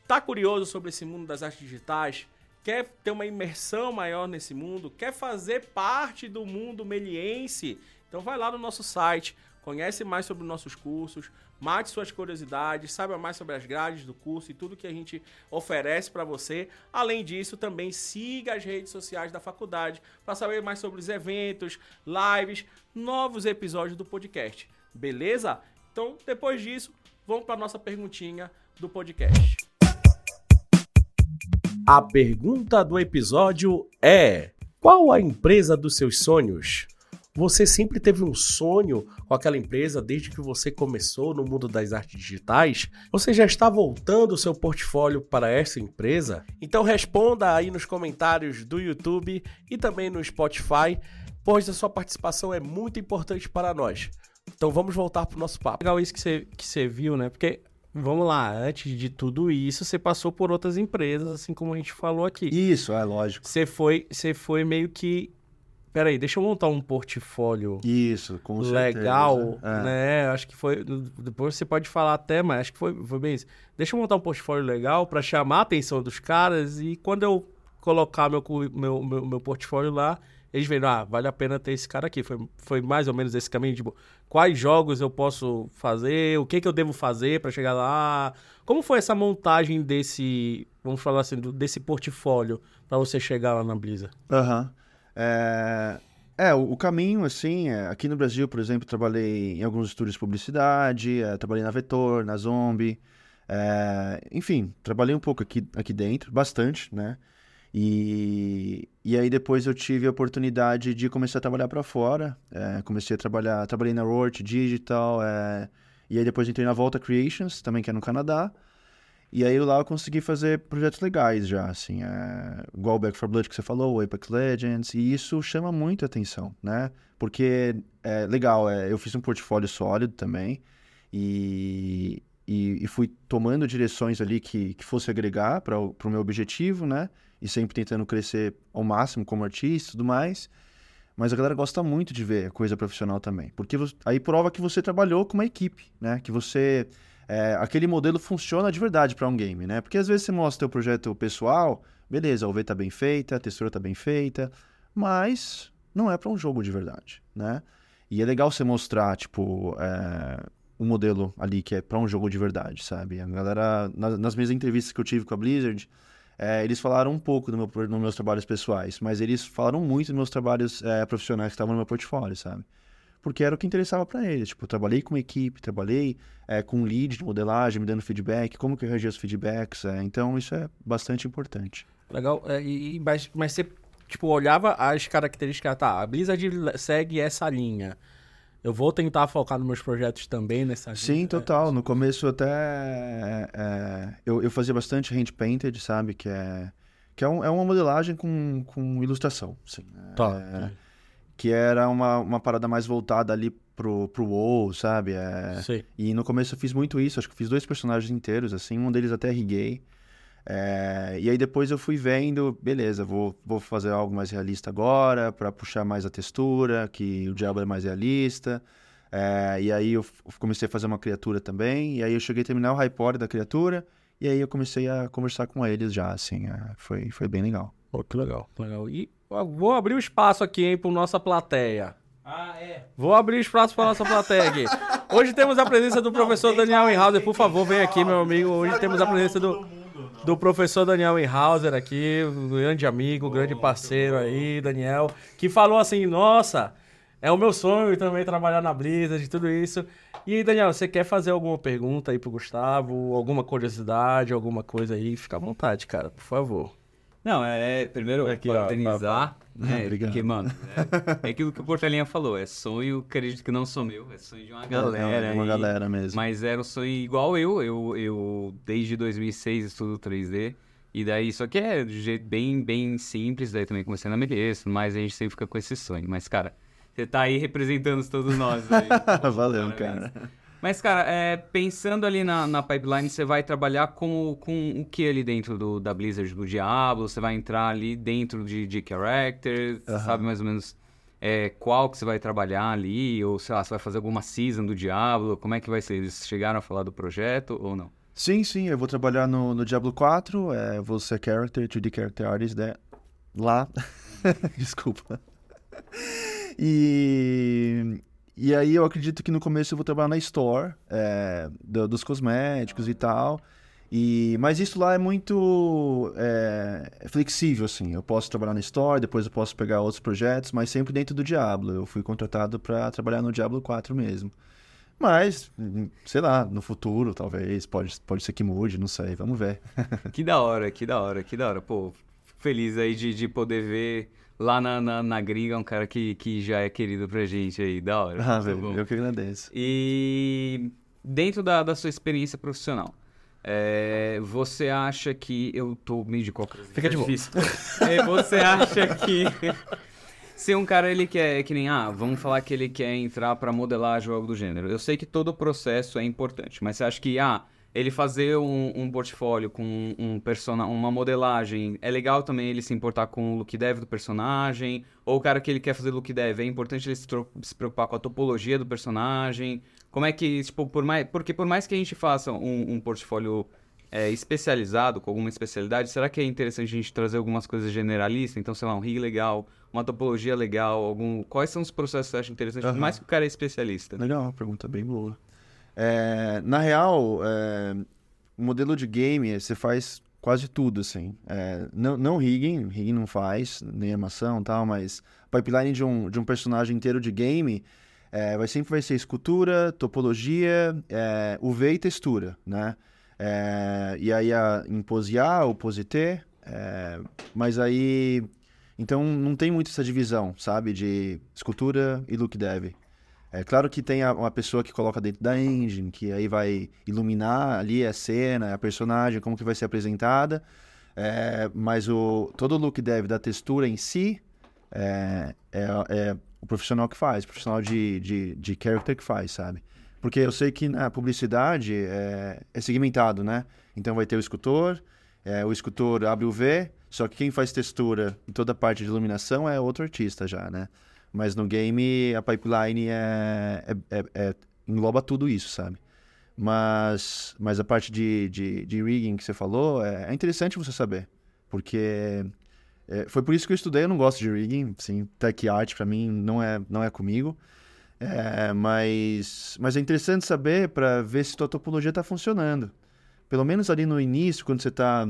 Tá curioso sobre esse mundo das artes digitais? Quer ter uma imersão maior nesse mundo? Quer fazer parte do mundo meliense? Então vai lá no nosso site, conhece mais sobre os nossos cursos, mate suas curiosidades, saiba mais sobre as grades do curso e tudo que a gente oferece para você. Além disso, também siga as redes sociais da faculdade para saber mais sobre os eventos, lives, novos episódios do podcast. Beleza? Então, depois disso, vamos para nossa perguntinha do podcast. A pergunta do episódio é: qual a empresa dos seus sonhos? Você sempre teve um sonho com aquela empresa desde que você começou no mundo das artes digitais? Você já está voltando o seu portfólio para essa empresa? Então responda aí nos comentários do YouTube e também no Spotify, pois a sua participação é muito importante para nós. Então vamos voltar para o nosso papo. Legal isso que você, que você viu, né? Porque, vamos lá, antes de tudo isso, você passou por outras empresas, assim como a gente falou aqui. Isso, é lógico. Você foi, você foi meio que. Peraí, deixa eu montar um portfólio Isso, com legal, certeza. É. né? Acho que foi. Depois você pode falar até, mas acho que foi, foi bem isso. Deixa eu montar um portfólio legal para chamar a atenção dos caras e quando eu colocar meu, meu, meu, meu portfólio lá, eles veem, ah, vale a pena ter esse cara aqui. Foi, foi mais ou menos esse caminho, tipo, quais jogos eu posso fazer, o que, que eu devo fazer para chegar lá. Como foi essa montagem desse, vamos falar assim, desse portfólio para você chegar lá na Blizzard? Aham. É, é, o, o caminho, assim, é, aqui no Brasil, por exemplo, trabalhei em alguns estúdios de publicidade, é, trabalhei na Vetor, na Zombie, é, enfim, trabalhei um pouco aqui, aqui dentro, bastante, né? E, e aí depois eu tive a oportunidade de começar a trabalhar para fora, é, comecei a trabalhar, trabalhei na Roart Digital, é, e aí depois entrei na Volta Creations, também que é no Canadá, e aí lá eu consegui fazer projetos legais já, assim, é, igual o Back 4 Blood que você falou, Apex Legends, e isso chama muito atenção, né? Porque é legal, é, eu fiz um portfólio sólido também, e, e, e fui tomando direções ali que, que fosse agregar para o meu objetivo, né? E sempre tentando crescer ao máximo como artista e tudo mais. Mas a galera gosta muito de ver coisa profissional também. Porque aí prova que você trabalhou com uma equipe, né? Que você. É, aquele modelo funciona de verdade para um game, né? Porque às vezes você mostra o projeto pessoal, beleza, a UV tá bem feita, a textura tá bem feita, mas não é para um jogo de verdade, né? E é legal você mostrar, tipo, é, um modelo ali que é para um jogo de verdade, sabe? A galera, na- nas minhas entrevistas que eu tive com a Blizzard, é, eles falaram um pouco do meu, dos meus trabalhos pessoais, mas eles falaram muito dos meus trabalhos é, profissionais que estavam no meu portfólio, sabe? Porque era o que interessava para eles. Tipo, eu trabalhei com equipe, trabalhei é, com um lead de modelagem, me dando feedback, como que eu reagia os feedbacks. é, então, isso é bastante importante. Legal. É, e, mas, mas você, tipo, olhava as características, tá, a Blizzard segue essa linha. Eu vou tentar focar nos meus projetos também nessa Sim, total. No começo até é, é, eu, eu fazia bastante hand painted, sabe? Que é que é, um- é uma modelagem com, com ilustração, sim. É, tá. É, que era uma, uma parada mais voltada ali pro, pro WoW, sabe? É, Sei. e no começo eu fiz muito isso, acho que fiz dois personagens inteiros, assim, um deles até riguei. É, e aí depois eu fui vendo, beleza, vou, vou fazer algo mais realista agora, pra puxar mais a textura, que o Diablo é mais realista. É, e aí eu comecei a fazer uma criatura também, e aí eu cheguei a terminar o hypore da criatura, e aí eu comecei a conversar com eles já, assim, é, foi, foi bem legal. Pô, que legal, que legal. E vou abrir o espaço aqui, hein, pra nossa plateia. Ah, é. Vou abrir o espaço pra nossa plateia aqui. Hoje temos a presença do professor Daniel Enhauser. Por favor, vem aqui, meu amigo. Hoje temos a presença do, do professor Daniel Enhauser aqui, um grande amigo, um grande parceiro aí, Daniel, que falou assim, nossa, é o meu sonho também trabalhar na Blizzard e tudo isso. E aí, Daniel, você quer fazer alguma pergunta aí pro Gustavo? Alguma curiosidade, alguma coisa aí? Fica à vontade, cara, por favor. Não, é primeiro Aqui, ó, parabenizar, né? Obrigado. Porque, mano, é, é aquilo que o Portelinha falou, é sonho, acredito que não sou meu, é sonho de uma galera. é uma e- galera mesmo. Mas era um sonho igual eu, eu, eu desde 2006 estudo 3D. E daí, só que é de jeito bem, bem simples, daí também comecei na MBS, mas a gente sempre fica com esse sonho. Mas, cara, você tá aí representando todos nós. aí. Valeu, Parabéns. cara. Mas, cara, é, pensando ali na, na pipeline, você vai trabalhar com, com o que ali dentro do, da Blizzard do Diablo? Você vai entrar ali dentro de, de character? Você sabe mais ou menos é, qual que você vai trabalhar ali? Ou, sei lá, você vai fazer alguma season do Diablo? Como é que vai ser? Eles chegaram a falar do projeto ou não? Sim, sim, eu vou trabalhar no, no Diablo 4, é, vou ser character, 2D character artist né? lá. Desculpa. E, e aí eu acredito que no começo eu vou trabalhar na store, é, do- dos cosméticos e tal. E, mas isso lá é muito é, flexível, assim. Eu posso trabalhar na store, depois eu posso pegar outros projetos, mas sempre dentro do Diablo. Eu fui contratado para trabalhar no Diablo 4 mesmo. Mas, sei lá, no futuro, talvez, pode, pode ser que mude, não sei, vamos ver. Que da hora, que da hora, que da hora. Pô, feliz aí de, de poder ver lá na, na, na gringa um cara que, que já é querido pra gente aí. Da hora. Ah, muito velho, bom. eu que agradeço. E dentro da, da sua experiência profissional, é, você acha que. Eu tô meio de cócoras. Fica de boa. difícil. É, você acha que. Se um cara ele quer, que nem, ah, vamos falar que ele quer entrar pra modelagem ou algo do gênero. Eu sei que todo o processo é importante, mas você acha que, ah, ele fazer um, um portfólio com um, um persona, uma modelagem, é legal também ele se importar com o look dev do personagem? Ou o cara que ele quer fazer look dev, é importante ele se, se preocupar com a topologia do personagem? Como é que, tipo, por mais, porque por mais que a gente faça um, um portfólio é, especializado, com alguma especialidade, será que é interessante a gente trazer algumas coisas generalistas? Então, sei lá, um rig legal, uma topologia legal, algum... quais são os processos que você acha interessantes? Por Aham. mais que o cara é especialista. Legal, uma pergunta bem boa. É, na real, é, o modelo de game, você faz quase tudo, assim. É, não, não rigging, rigging não faz, nem animação e tal, mas pipeline de um, de um personagem inteiro de game é, vai, sempre vai ser escultura, topologia, é, UV e textura, né? É, e aí a, em pose A ou pose T, é, mas aí... Então não tem muito essa divisão, sabe? De escultura e look dev. É claro que tem a- uma pessoa que coloca dentro da engine, que aí vai iluminar ali a cena, a personagem, como que vai ser apresentada. É, mas o, todo o look dev da textura em si é, é, é o profissional que faz, o profissional de, de, de character que faz, sabe? Porque eu sei que na publicidade é, é segmentado, né? Então vai ter o escultor, é, o escultor abre o V, só que quem faz textura e toda a parte de iluminação é outro artista já, né? Mas no game a pipeline é, é- é- é- engloba tudo isso, sabe? Mas, mas a parte de, de, de rigging que você falou é, é interessante você saber. Porque é, foi por isso que eu estudei, eu não gosto de rigging, assim, tech art pra mim não é, não é comigo. É, mas, mas é interessante saber para ver se tua topologia tá funcionando. Pelo menos ali no início, quando você tá,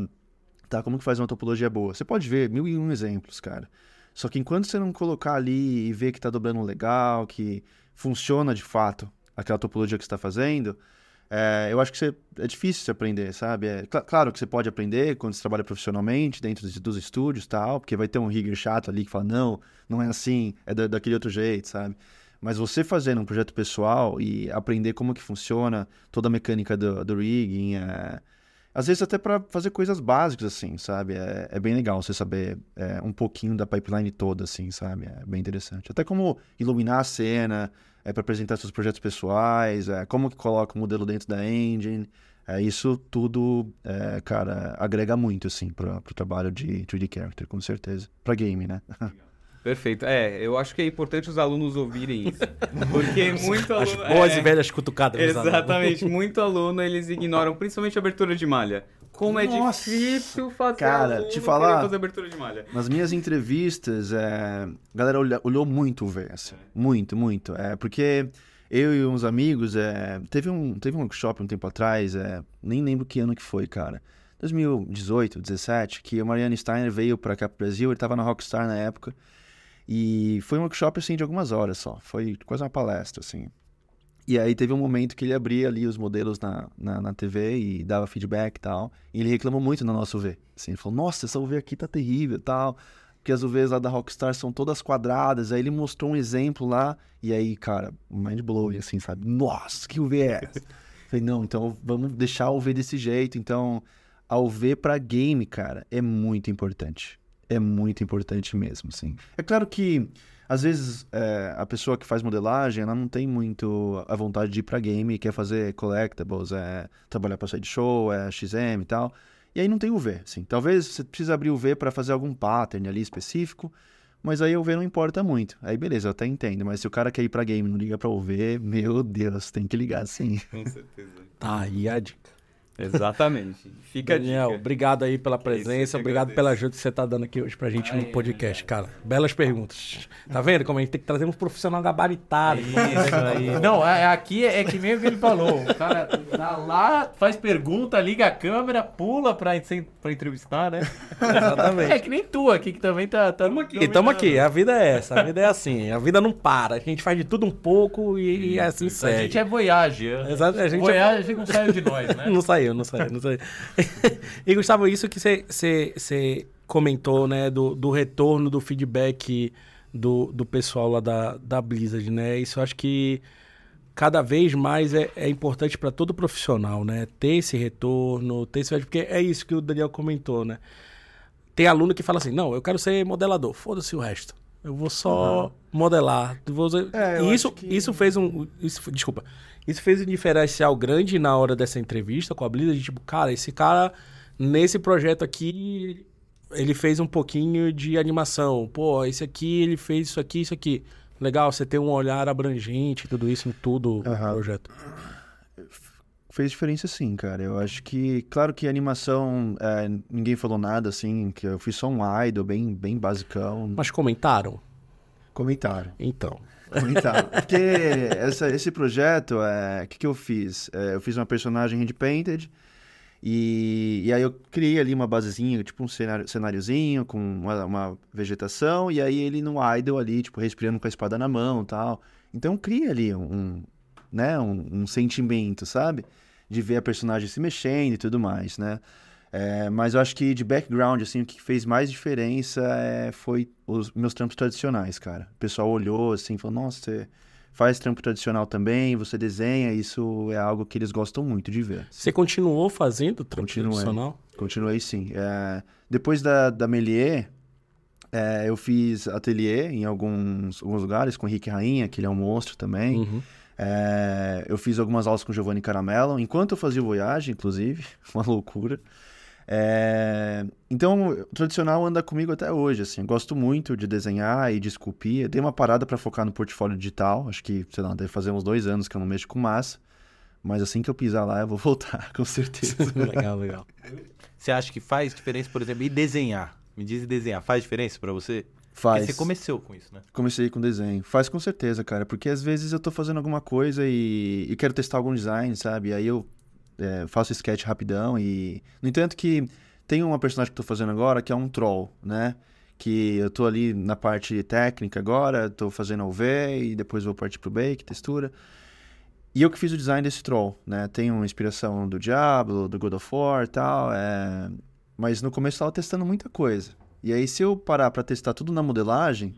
tá, como que faz uma topologia boa? Você pode ver mil e um exemplos, cara. Só que enquanto você não colocar ali e ver que tá dobrando legal, que funciona de fato aquela topologia que está fazendo, é, eu acho que você- é difícil você aprender, sabe? É, cl- claro que você pode aprender quando você trabalha profissionalmente, dentro dos, dos estúdios e tal, porque vai ter um rigger chato ali que fala, não, não é assim, é da- daquele outro jeito, sabe? Mas você fazendo um projeto pessoal e aprender como que funciona toda a mecânica do, do rigging, é, às vezes até para fazer coisas básicas, assim, sabe? É, é bem legal você saber é, um pouquinho da pipeline toda, assim, sabe? É bem interessante. Até como iluminar a cena, é, para apresentar seus projetos pessoais, é, como que coloca o modelo dentro da engine. É, isso tudo, é, cara, agrega muito, assim, para o trabalho de 3D Character, com certeza. Para game, né? Perfeito. É, eu acho que é importante os alunos ouvirem isso. Porque muito As aluno... boas é, e velhas cutucadas. alunos. Exatamente. Muito aluno, eles ignoram, principalmente a abertura de malha. Como é Nossa. difícil fazer Cara, te falar- fazer abertura de malha. Nas minhas entrevistas, é, a galera olha- olhou muito o V, assim, muito, muito. É, porque eu e uns amigos, é, teve, um, teve um workshop um tempo atrás, é, nem lembro que ano que foi, cara. 2018, 17, que o Mariano Steiner veio pra cá pro Brasil, ele tava na Rockstar na época. E foi um workshop, assim, de algumas horas só. Foi quase uma palestra, assim. E aí teve um momento que ele abria ali os modelos na, na, na TV e dava feedback e tal. E ele reclamou muito no nosso UV. Assim, ele falou, nossa, essa UV aqui tá terrível e tal. Porque as UVs lá da Rockstar são todas quadradas. Aí ele mostrou um exemplo lá. E aí, cara, mind blowing, assim, sabe? Nossa, que UV é essa? Falei, não, então vamos deixar a UV desse jeito. Então, a UV pra game, cara, é muito importante. É muito importante mesmo, sim. É claro que, às vezes, é, a pessoa que faz modelagem, ela não tem muito a vontade de ir pra game, quer fazer collectibles, é, trabalhar pra side show, é XM e tal. E aí não tem UV, assim. Talvez você precise abrir o V para fazer algum pattern ali específico, mas aí o V não importa muito. Aí beleza, eu até entendo. Mas se o cara quer ir pra game e não liga pra UV, meu Deus, tem que ligar sim. Com certeza. Tá aí a dica. Exatamente. Fica a Daniel, obrigado aí pela presença, obrigado agradeço. pela ajuda que você tá dando aqui hoje pra gente no podcast, cara. Belas perguntas. Tá vendo como a gente tem que trazer um profissional gabaritado? Isso aí. Não, é- aqui é, é que nem o que ele falou. O cara tá lá, faz pergunta, liga a câmera, pula pra, pra entrevistar, né? Exatamente. É que nem tu aqui, que também tá... Tamo E tamo aqui, a vida é essa, a vida é assim, a vida não para, a gente faz de tudo um pouco e, e assim A segue. gente é Voyage. Exato, a gente é- Voyage não saiu de nós, né? Não saiu, não saiu, não saiu. e Gustavo, isso que você comentou, né, do, do retorno, do feedback do, do pessoal lá da, da Blizzard, né? Isso eu acho que cada vez mais é, é importante para todo profissional, né? Ter esse retorno, ter esse porque é isso que o Daniel comentou, né? Tem aluno que fala assim, não, eu quero ser modelador, foda-se o resto. Eu vou só modelar. Vou... É, eu e isso, que- isso fez um. Isso, desculpa. Isso fez um diferencial grande na hora dessa entrevista com a Blizzard. Tipo, cara, esse cara, nesse projeto aqui, ele fez um pouquinho de animação. Pô, esse aqui, ele fez isso aqui, isso aqui. Legal, você ter um olhar abrangente, tudo isso em tudo o Aham. projeto. Fez diferença sim, cara. Eu acho que, claro que animação, é, ninguém falou nada, assim, que eu fiz só um idol bem, bem basicão. Mas comentaram? Comentaram. Então. Comentaram. Porque essa- esse projeto, é, o que, que eu fiz? É, eu fiz uma personagem hand-painted e, e aí eu criei ali uma basezinha, tipo um cenário, cenáriozinho com uma, uma vegetação e aí ele no idol ali, tipo, respirando com a espada na mão tal. Então cria ali um, né, um, um sentimento, sabe? De ver a personagem se mexendo e tudo mais, né? É, mas eu acho que de background, assim, o que fez mais diferença é, foi os meus trampos tradicionais, cara. O pessoal olhou assim, falou, nossa, você faz trampo tradicional também, você desenha, isso é algo que eles gostam muito de ver. Você continuou fazendo trampo Continuei. profissional? Continuei sim. É, depois da, da Melier, é, eu fiz ateliê em alguns, alguns lugares com o Henrique Rainha, que ele é um monstro também. Uhum. É, eu fiz algumas aulas com o Giovanni Caramelo, enquanto eu fazia o Voyage, inclusive, uma loucura. É, então, o tradicional anda comigo até hoje, assim, eu gosto muito de desenhar e de esculpir. Eu dei uma parada para focar no portfólio digital, acho que, sei lá, deve fazer uns dois anos que eu não mexo com massa, mas assim que eu pisar lá, eu vou voltar, com certeza. legal, legal. Você acha que faz diferença, por exemplo, e desenhar? Me diz desenhar, faz diferença pra você? Faz. Porque você começou com isso, né? Comecei com desenho. Faz com certeza, cara, porque às vezes eu tô fazendo alguma coisa e, e quero testar algum design, sabe? Aí eu é, faço sketch rapidão e... No entanto que tem uma personagem que eu tô fazendo agora que é um troll, né? Que eu tô ali na parte técnica agora, tô fazendo UV e depois vou partir pro bake, textura. E eu que fiz o design desse troll, né? Tem uma inspiração do Diablo, do God of War e tal, é... Mas no começo eu tava testando muita coisa. E aí, se eu parar pra testar tudo na modelagem,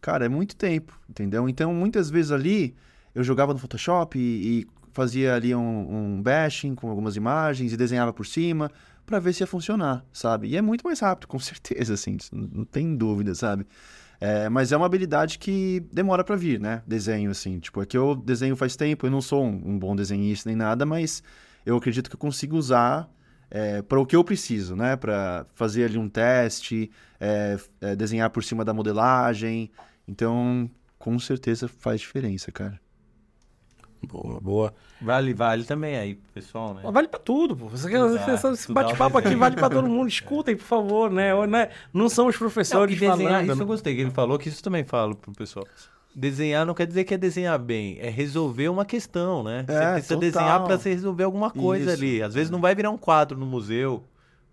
cara, é muito tempo, entendeu? Então, muitas vezes ali, eu jogava no Photoshop e, e fazia ali um, um bashing com algumas imagens e desenhava por cima pra ver se ia funcionar, sabe? E é muito mais rápido, com certeza, assim, não tem dúvida, sabe? É, mas é uma habilidade que demora pra vir, né? Desenho, assim. Tipo, é que eu desenho faz tempo, eu não sou um, um bom desenhista nem nada, mas eu acredito que eu consigo usar é, para o que eu preciso, né? Para fazer ali um teste, é, é, desenhar por cima da modelagem. Então, com certeza faz diferença, cara. Boa, boa. Vale, vale também aí, pessoal, né? Vale pra tudo, pô. Você quer, Estudar, esse- bate-papo aqui vale pra todo mundo. Escutem, por favor, né? Né? Não são os Não, professores e desenhar, falando. isso eu gostei que ele falou, que isso também falo pro pessoal. Desenhar não quer dizer que é desenhar bem, é resolver uma questão, né? Você É, precisa total. desenhar pra você resolver alguma coisa Isso. ali. Às vezes não vai virar um quadro no museu,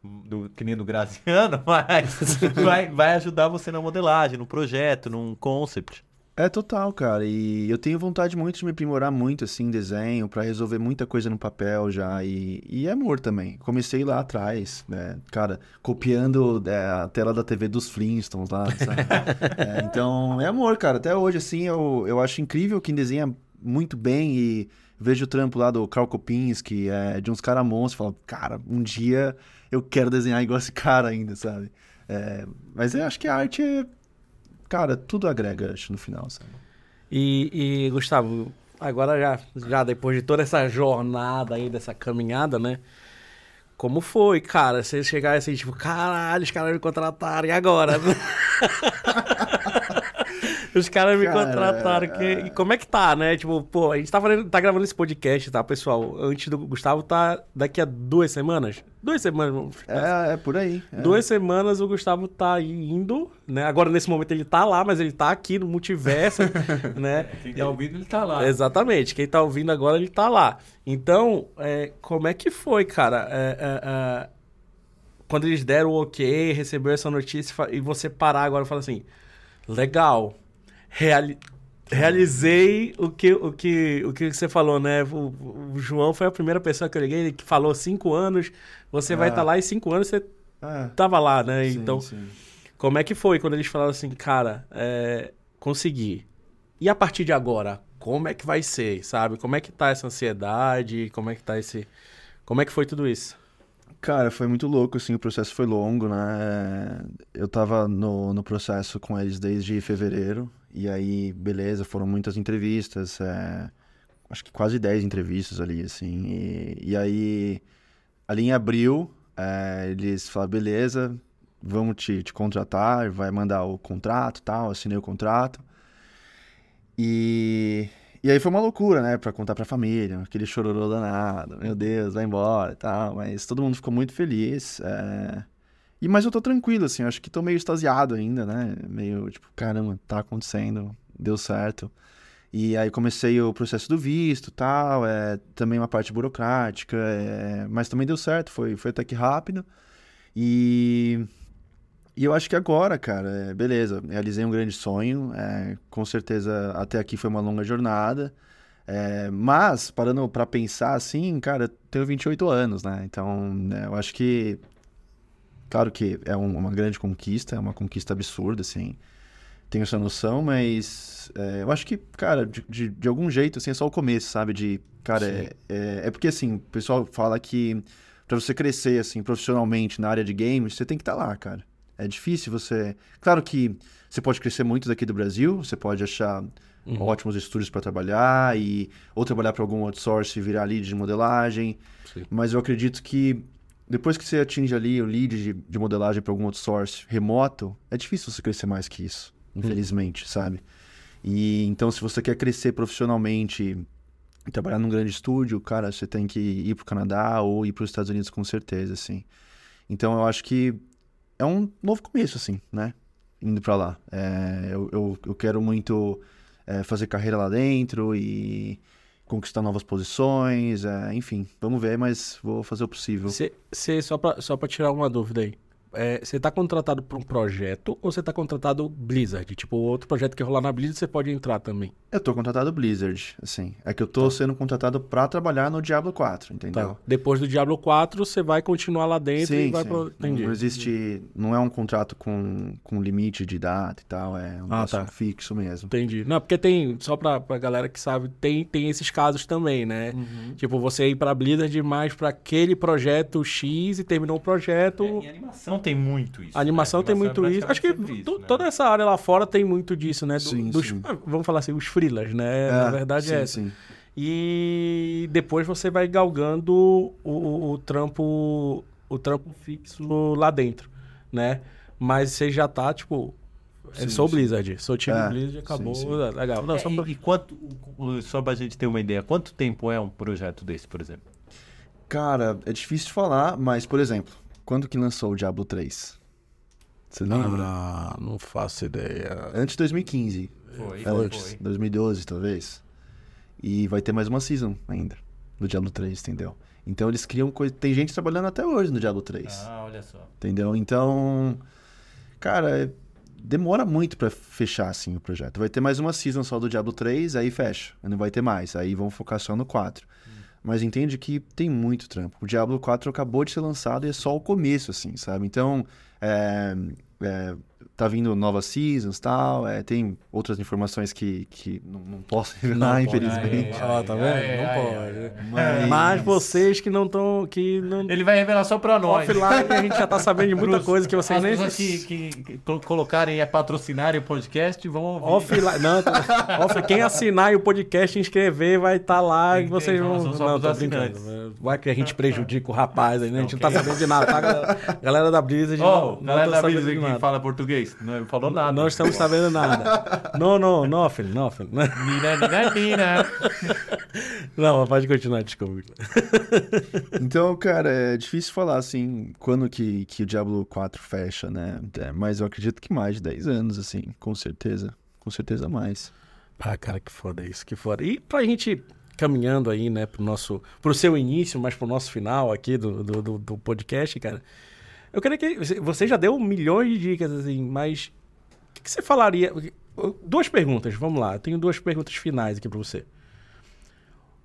do, que nem do Graziano, mas vai, vai ajudar você na modelagem, no projeto, num concept. É total, cara. E eu tenho vontade muito de me aprimorar muito, assim, em desenho, pra resolver muita coisa no papel já. E, e amor também. Comecei lá atrás, né? Cara, copiando é, a tela da TV dos Flintstones lá, sabe? É, então, é amor, cara. Até hoje, assim, eu, eu acho incrível quem desenha muito bem e vejo o trampo lá do Karl Kopinski, é, de uns caras monstros. Falo, cara, um dia eu quero desenhar igual esse cara ainda, sabe? É, mas eu acho que a arte é. Cara, tudo agrega, acho, no final, sabe? E, e, Gustavo, agora já, já depois de toda essa jornada aí, dessa caminhada, né? Como foi, cara? Você chegar assim, tipo, caralho, os caras me contrataram, e agora? os caras me Cara, contrataram. Que... E como é que tá, né? Tipo, pô, a gente tá, fazendo, tá gravando esse podcast, tá, pessoal? Antes do Gustavo tá daqui a duas semanas. Duas semanas, vamos ficar É, é por aí. é. Duas semanas o Gustavo tá indo, né? Agora, nesse momento, ele tá lá, mas ele tá aqui no multiverso, né? Quem tá ouvindo, ele tá lá. Exatamente. Quem tá ouvindo agora, ele tá lá. Então, é, como é que foi, cara? É, é, é, quando eles deram o ok, recebeu essa notícia e você parar agora e falar assim: legal, reali- realizei o que, o, que, o que você falou, né? O, o João foi a primeira pessoa que eu liguei, ele que falou cinco anos, você vai Ah. estar lá e cinco anos você É, tava lá, né? sim, então, sim. como é que foi quando eles falaram assim, cara, é, consegui. E a partir de agora, como é que vai ser, sabe? Como é que tá essa ansiedade? Como é que tá esse... Como é que foi tudo isso? Cara, foi muito louco, assim, o processo foi longo, né? Eu tava no, no processo com eles desde fevereiro, e aí, beleza, foram muitas entrevistas, é, acho que quase 10 entrevistas ali, assim, e, e aí, ali em abril, é, eles falaram, beleza, vamos te, te contratar, vai mandar o contrato tal, assinei o contrato, e, e aí foi uma loucura, né, pra contar pra família, aquele chororô danado, meu Deus, vai embora e tal, mas todo mundo ficou muito feliz. é. E, mas eu tô tranquilo, assim, acho que tô meio extasiado ainda, né, meio tipo, caramba, tá acontecendo, deu certo. E aí comecei o processo do visto tal, é, também uma parte burocrática, é, mas também deu certo, foi, foi até que rápido. E, e eu acho que agora, cara, é, beleza, realizei um grande sonho, é, com certeza até aqui foi uma longa jornada. É, mas, parando pra pensar assim, cara, eu tenho 28 anos, né? Então, né, eu acho que. Claro que é um- uma grande conquista, é uma conquista absurda, assim. Tenho essa noção, mas é, eu acho que, cara, de, de, de algum jeito, assim, é só o começo, sabe? De, cara, é, é, é porque, assim, o pessoal fala que pra você crescer, assim, profissionalmente na área de games, você tem que estar lá, cara. É difícil você. Claro que você pode crescer muito daqui do Brasil, você pode achar ótimos estúdios para trabalhar e ou trabalhar para algum outsource e virar lead de modelagem. Sim. Mas eu acredito que depois que você atinge ali o lead de, de modelagem para algum outsource remoto, é difícil você crescer mais que isso, infelizmente, sabe? E então se você quer crescer profissionalmente e trabalhar num grande estúdio, cara, você tem que ir pro Canadá ou ir para os Estados Unidos com certeza, assim. Então eu acho que é um novo começo, assim, né? Indo pra lá. É, eu, eu, eu quero muito é, fazer carreira lá dentro e conquistar novas posições, é, enfim, vamos ver, mas vou fazer o possível. Você, você- só, pra, só tirar uma dúvida aí. É, você tá contratado por um projeto ou você tá contratado Blizzard? Tipo, outro projeto que rolar na Blizzard, você pode entrar também. Eu tô contratado Blizzard, assim. É que eu tô sendo contratado pra trabalhar no Diablo 4, entendeu? Tá. Depois do Diablo 4, você vai continuar lá dentro e vai pro... Entendi. Não existe. Não é um contrato com, com limite de data e tal, é um Ah, tá. fixo mesmo. Entendi. Não, porque tem, só pra, pra galera que sabe, tem, tem esses casos também, né? Uhum. Tipo, você ir pra Blizzard mais pra aquele projeto X e terminou o projeto. É, em animação tem muito isso. A animação né? tem muito é isso. Acho que isso, né? toda essa área lá fora tem muito disso, né? Do- Sim, dos- sim. ah, Vamos falar assim, os freelas, né? Na verdade sim, é sim. E depois você vai galgando o, o, o trampo o trampo fixo lá dentro, né? Mas você já tá, tipo, eu Sim, sou sim. Blizzard, sou time É, Blizzard, acabou, sim, legal. Não, É, só e, pra- e quanto, só pra gente ter uma ideia, quanto tempo é um projeto desse, por exemplo? Cara, é difícil de falar, mas, por exemplo, quando que lançou o Diablo 3? Você lembra? Ah, não faço ideia. Antes de 2015. Foi, É antes, 2012, talvez. E vai ter mais uma season ainda do Diablo 3, entendeu? Então eles criam coisa. Tem gente trabalhando até hoje no Diablo 3. Ah, olha só. Entendeu? Então, cara, é- demora muito pra fechar assim o projeto. Vai ter mais uma season só do Diablo 3, aí fecha. Não vai ter mais. Aí vão focar só no 4. Mas entende que tem muito trampo. O Diablo 4 acabou de ser lançado e é só o começo, assim, sabe? Então, é, é, tá vindo novas seasons e tal. É, tem outras informações que, que não, não posso Não revelar, infelizmente. Ó, tá vendo? Ai, não ai, pode. Mas- Mas vocês que não estão. que não. Ele vai revelar só pra nós. Offline, a gente já tá sabendo de muita coisa que vocês as nem. pessoas que, que, que colo- colocarem é patrocinarem o podcast vão ouvir. Offline. Não, tá- off, quem assinar e o podcast inscrever vai estar lá e vocês vão. Não, tô assinantes. brincando. Vai que a gente prejudica o rapaz aí, né? A gente não tá sabendo de nada, tá? Galera, galera da Brisa, a gente Ó, não, não galera tá da sabendo Brisa de que nada. fala português, não falou nada. Não estamos sabendo nada. Não, não, não, filho, não, filho. Nina, nina, nina. Não, pode continuar, desculpa. Então, cara, é difícil falar assim quando que, que o Diablo 4 fecha, né? É, mas eu acredito que mais de 10 anos, assim, com certeza. Com certeza mais. Ah, cara, que foda isso, que foda. E pra gente caminhando aí, né, pro nosso, pro seu início, mas pro nosso final aqui do, do, do- do podcast, cara, eu queria que, você- já deu milhões de dicas, assim, mas o que, que você falaria, duas perguntas, vamos lá, eu tenho duas perguntas finais aqui pra você.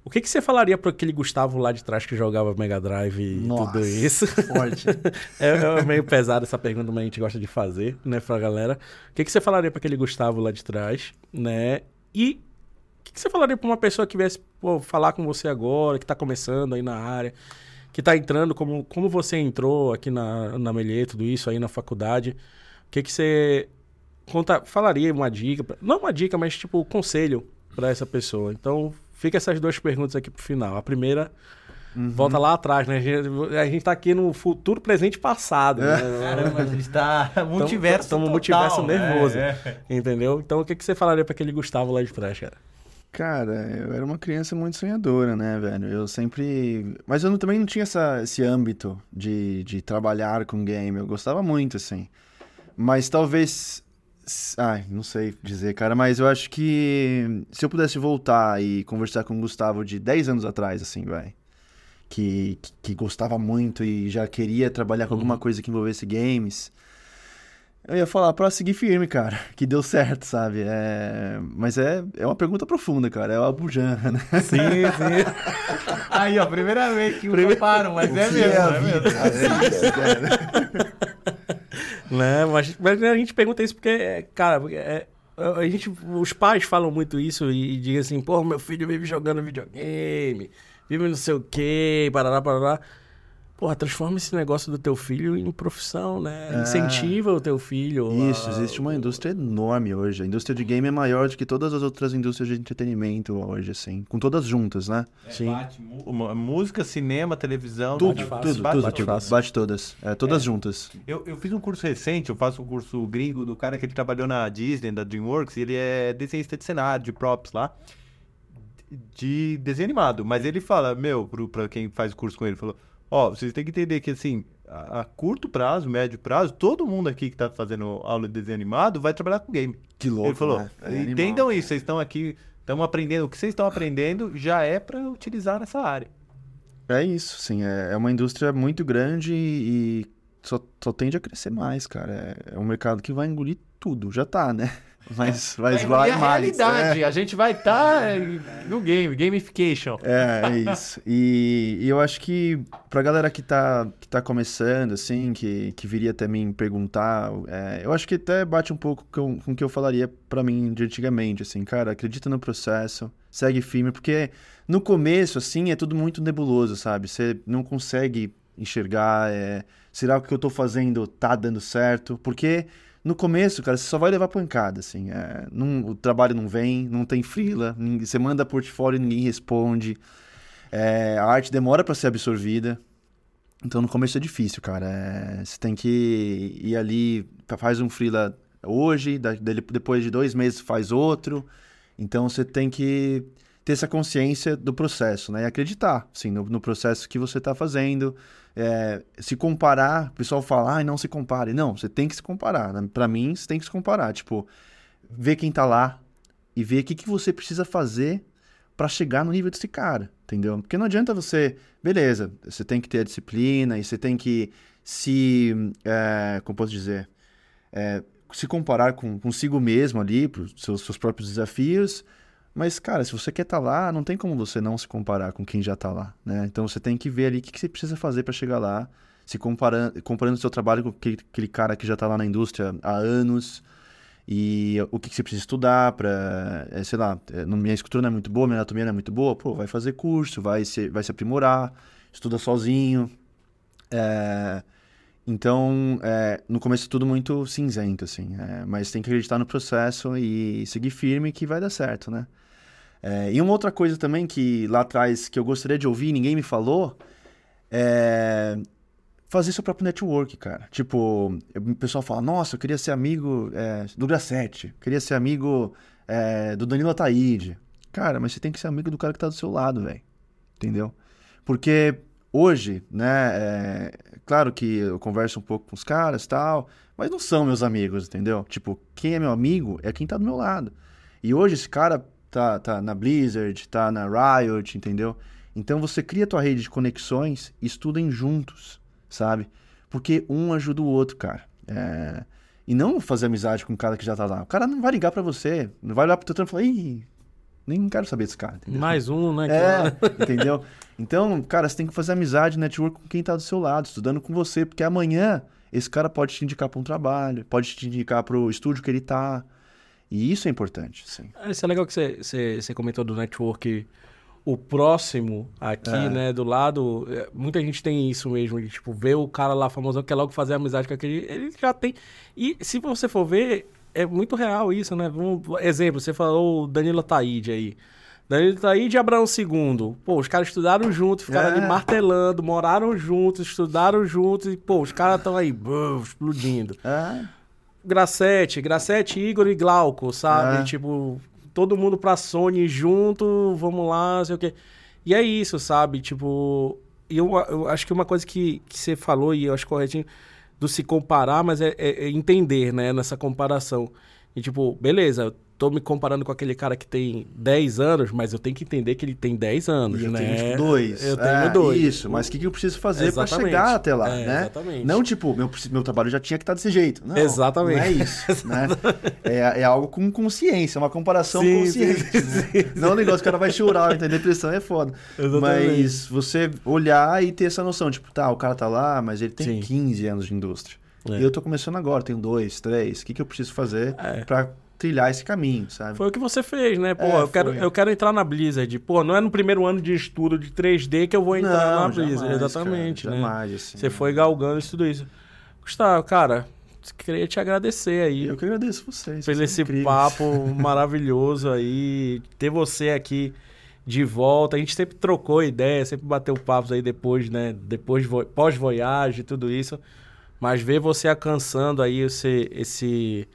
O que, que você falaria para aquele Gustavo lá de trás que jogava Mega Drive e Nossa, tudo isso? Forte. É, é meio pesado essa pergunta, mas a gente gosta de fazer, né, pra galera. O que, que você falaria pra aquele Gustavo lá de trás, né? E o que, que você falaria pra uma pessoa que viesse pô, falar com você agora, que tá começando aí na área, que tá entrando, como, como você entrou aqui na, na Melier, tudo isso aí na faculdade? O que, que você conta, falaria uma dica? pra- não uma dica, mas tipo, conselho pra essa pessoa. Então, fica essas duas perguntas aqui pro final. A primeira. Volta lá atrás, né? A gente, a gente tá aqui no futuro, presente e passado. Né? Caramba, a gente tá multiverso Estamos multiverso né? nervoso. É. Entendeu? Então, o que, que você falaria pra aquele Gustavo lá de trás, cara? Cara, eu era uma criança muito sonhadora, né, velho? Eu sempre. Mas eu não- também não tinha essa, esse âmbito de, de trabalhar com game. Eu gostava muito, assim. Mas talvez. Ai, não sei dizer, cara, mas eu acho que se eu pudesse voltar e conversar com o Gustavo de 10 anos atrás, assim, vai. Que, que, que gostava muito e já queria trabalhar com alguma coisa que envolvesse games. Eu ia falar pra seguir firme, cara, que deu certo, sabe? É... Mas é, é uma pergunta profunda, cara. É o Abujan, né? Sim, sim. Aí, ó, primeira vez que Primeiro... param, mas é que mesmo, é é mesmo. vida? É cara. né? Mas, mas a gente pergunta isso porque, é, cara, é, a gente, os pais falam muito isso e, e dizem assim, pô, meu filho vive jogando videogame, vive não sei o quê, parará, parará. Porra, transforma esse negócio do teu filho em profissão, né? É. Incentiva o teu filho. Isso, a- existe uma indústria enorme hoje. A indústria de game é maior do que todas as outras indústrias de entretenimento hoje, assim. Com todas juntas, né? Sim. Bate música, cinema, televisão. Tudo, bate- fácil, tudo, bate- tudo, bate tudo. fácil. Bate todas. É, todas juntas. Eu, eu fiz um curso recente, eu faço um curso gringo do cara que ele trabalhou na Disney, da DreamWorks, e ele é desenhista de cenário, de props lá, de desenho animado. Mas ele fala, meu, pro, pra quem faz o curso com ele, falou, ó, vocês têm que entender que, assim, a, a curto prazo, médio prazo, todo mundo aqui que tá fazendo aula de desenho animado vai trabalhar com game. Que louco, ele falou, né? É animal. entendam isso, vocês estão aqui, estão aprendendo, o que vocês estão aprendendo já é pra utilizar nessa área. É isso, sim. É, é uma indústria muito grande e, e só, só tende a crescer mais, cara. É, é um mercado que vai engolir tudo. Já tá, né? Mas, mas vai e a mais. realidade, a gente vai estar no game, gamification. É, é isso. E, e eu acho que pra galera que tá, que tá começando, assim, que, que viria até mim perguntar, é, eu acho que até bate um pouco com, com o que eu falaria pra mim de antigamente, assim, cara, acredita no processo, segue firme, porque no começo, assim, é tudo muito nebuloso, sabe? Você não consegue enxergar, é, será que o que eu tô fazendo tá dando certo? Porque no começo, cara, você só vai levar pancada, assim. é, não- o trabalho não vem, não tem ninguém- você manda portfólio e ninguém responde. é, a arte demora para ser absorvida. Então no começo é difícil, cara. é, você tem que ir ali, faz um freela hoje, dele- depois de dois meses faz outro. Então você tem que ter essa consciência do processo, né? E acreditar, assim, no, no processo que você está fazendo. É, se comparar, o pessoal fala, ai, não se compare. Não, você tem que se comparar. né? Pra mim, você tem que se comparar. Tipo, ver quem tá lá e ver o que, que você precisa fazer pra chegar no nível desse cara, entendeu? Porque não adianta você, beleza, você tem que ter a disciplina e você tem que se, é, como posso dizer, é, se comparar com consigo mesmo ali, pros seus, seus próprios desafios, mas, cara, se você quer estar lá, não tem como você não se comparar com quem já tá lá, né? Então você tem que ver ali o que, que você precisa fazer pra chegar lá, se comparando, comparando o seu trabalho com aquele, aquele cara que já está lá na indústria há anos e o que, que você precisa estudar para, sei lá, é, não- minha escultura não é muito boa, minha anatomia não é muito boa, pô, vai fazer curso, vai se, vai se aprimorar, estuda sozinho. É, então, é, no começo é tudo muito cinzento, assim, é, mas tem que acreditar no processo e seguir firme que vai dar certo, né? É, e uma outra coisa também que lá atrás que eu gostaria de ouvir, e ninguém me falou, é fazer seu próprio network, cara. Tipo, o pessoal fala, nossa, eu queria ser amigo é, do Grassetti, queria ser amigo é, do Danilo Ataíde. Cara, mas você tem que ser amigo do cara que tá do seu lado, velho. Entendeu? Porque hoje, né, é, claro que eu converso um pouco com os caras tal, mas não são meus amigos, entendeu? Tipo, quem é meu amigo é quem tá do meu lado. E hoje esse cara tá, tá na Blizzard, tá na Riot, entendeu? Então você cria tua rede de conexões e estudem juntos, sabe? Porque um ajuda o outro, cara. É, E não fazer amizade com um cara que já tá lá. O cara não vai ligar pra você, não vai olhar pro teu trampo e falar, ih, nem quero saber desse cara, entendeu? Mais um, né? É, entendeu? Então, cara, você tem que fazer amizade, network com quem tá do seu lado, estudando com você, porque amanhã esse cara pode te indicar pra um trabalho, pode te indicar pro estúdio que ele tá. E isso é importante, sim. É, Isso é legal que você, você, você comentou do network. O próximo aqui, É. né, do lado, é, muita gente tem isso mesmo, de, tipo, ver o cara lá famosão que quer logo fazer amizade com aquele. Ele já tem. E se você for ver, é muito real isso, né? Vamos- exemplo, você falou o Danilo Taíde aí. Danilo Taíde e Abraão II. Pô, os caras estudaram juntos, ficaram É. ali martelando, moraram juntos, estudaram juntos e, pô, os caras estão aí, bum, explodindo. É, Grassetti, Grassetti, Igor e Glauco, sabe? É. Tipo, todo mundo pra Sony junto, vamos lá, sei o quê. E é isso, sabe? Tipo, eu, eu acho que uma coisa que, que você falou, e eu acho corretinho, do se comparar, mas é, é- é entender, né, nessa comparação. E tipo, beleza, tô me comparando com aquele cara que tem 10 anos, mas eu tenho que entender que ele tem 10 anos, e eu né? tenho tipo, dois. Eu É, tenho dois. Isso, mas o que, que eu preciso fazer Exatamente. chegar até lá, É, né? exatamente. Não tipo, meu, meu trabalho já tinha que estar desse jeito. Não, Exatamente. Não é isso, né? É, é algo com consciência, uma comparação Sim, consciente. sim, né? Não é um negócio que o cara vai chorar, ter depressão, é foda. Exatamente. Mas você olhar e ter essa noção, tipo, tá, o cara tá lá, mas ele tem Sim. 15 anos de indústria. É. E eu tô começando agora, tenho dois, três. O que, que eu preciso fazer É. trilhar esse caminho, sabe? Foi o que você fez, né? Pô, É, eu, quero, foi. eu quero entrar na Blizzard. Pô, não é no primeiro ano de estudo de 3D que eu vou entrar na Blizzard. jamais, Exatamente, cara, né? Jamais, assim. Você foi galgando isso tudo isso. Gustavo, cara, queria te agradecer aí Eu que agradeço vocês. pelo esse incríveis. papo maravilhoso aí. Ter você aqui de volta. A gente sempre trocou ideia, sempre bateu papos aí depois, né? Depois, vo- pós-voyage e tudo isso. Mas ver você alcançando aí esse, esse,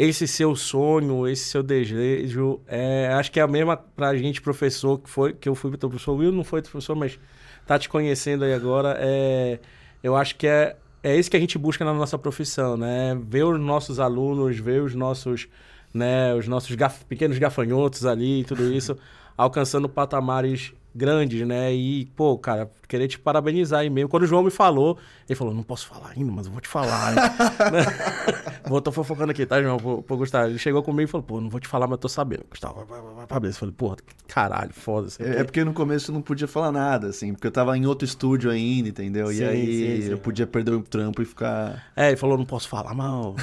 esse seu sonho, esse seu desejo, é, acho que é a mesma pra gente, professor, que foi que eu fui pro professor Will, não foi professor, mas tá te conhecendo aí agora. É, eu acho que é, é isso que a gente busca na nossa profissão, né? Ver os nossos alunos, ver os nossos, né, os nossos gaf- pequenos gafanhotos ali e tudo isso, alcançando patamares grandes, né? E, pô, cara, querer te parabenizar aí mesmo. Quando o João me falou, ele falou, não posso falar ainda, mas eu vou te falar. hein?" Vou, tô fofocando aqui, tá, João? Pô, pô, Gustavo, ele chegou comigo e falou, pô, não vou te falar, mas eu tô sabendo. Gustavo, vai, vai, vai, pra. Eu falei, pô, caralho, foda-se. É, é porque no começo eu não podia falar nada, assim, porque eu tava em outro estúdio ainda, entendeu? Sim, e aí sim, sim. eu podia perder o trampo e ficar. É, ele falou, não posso falar, mas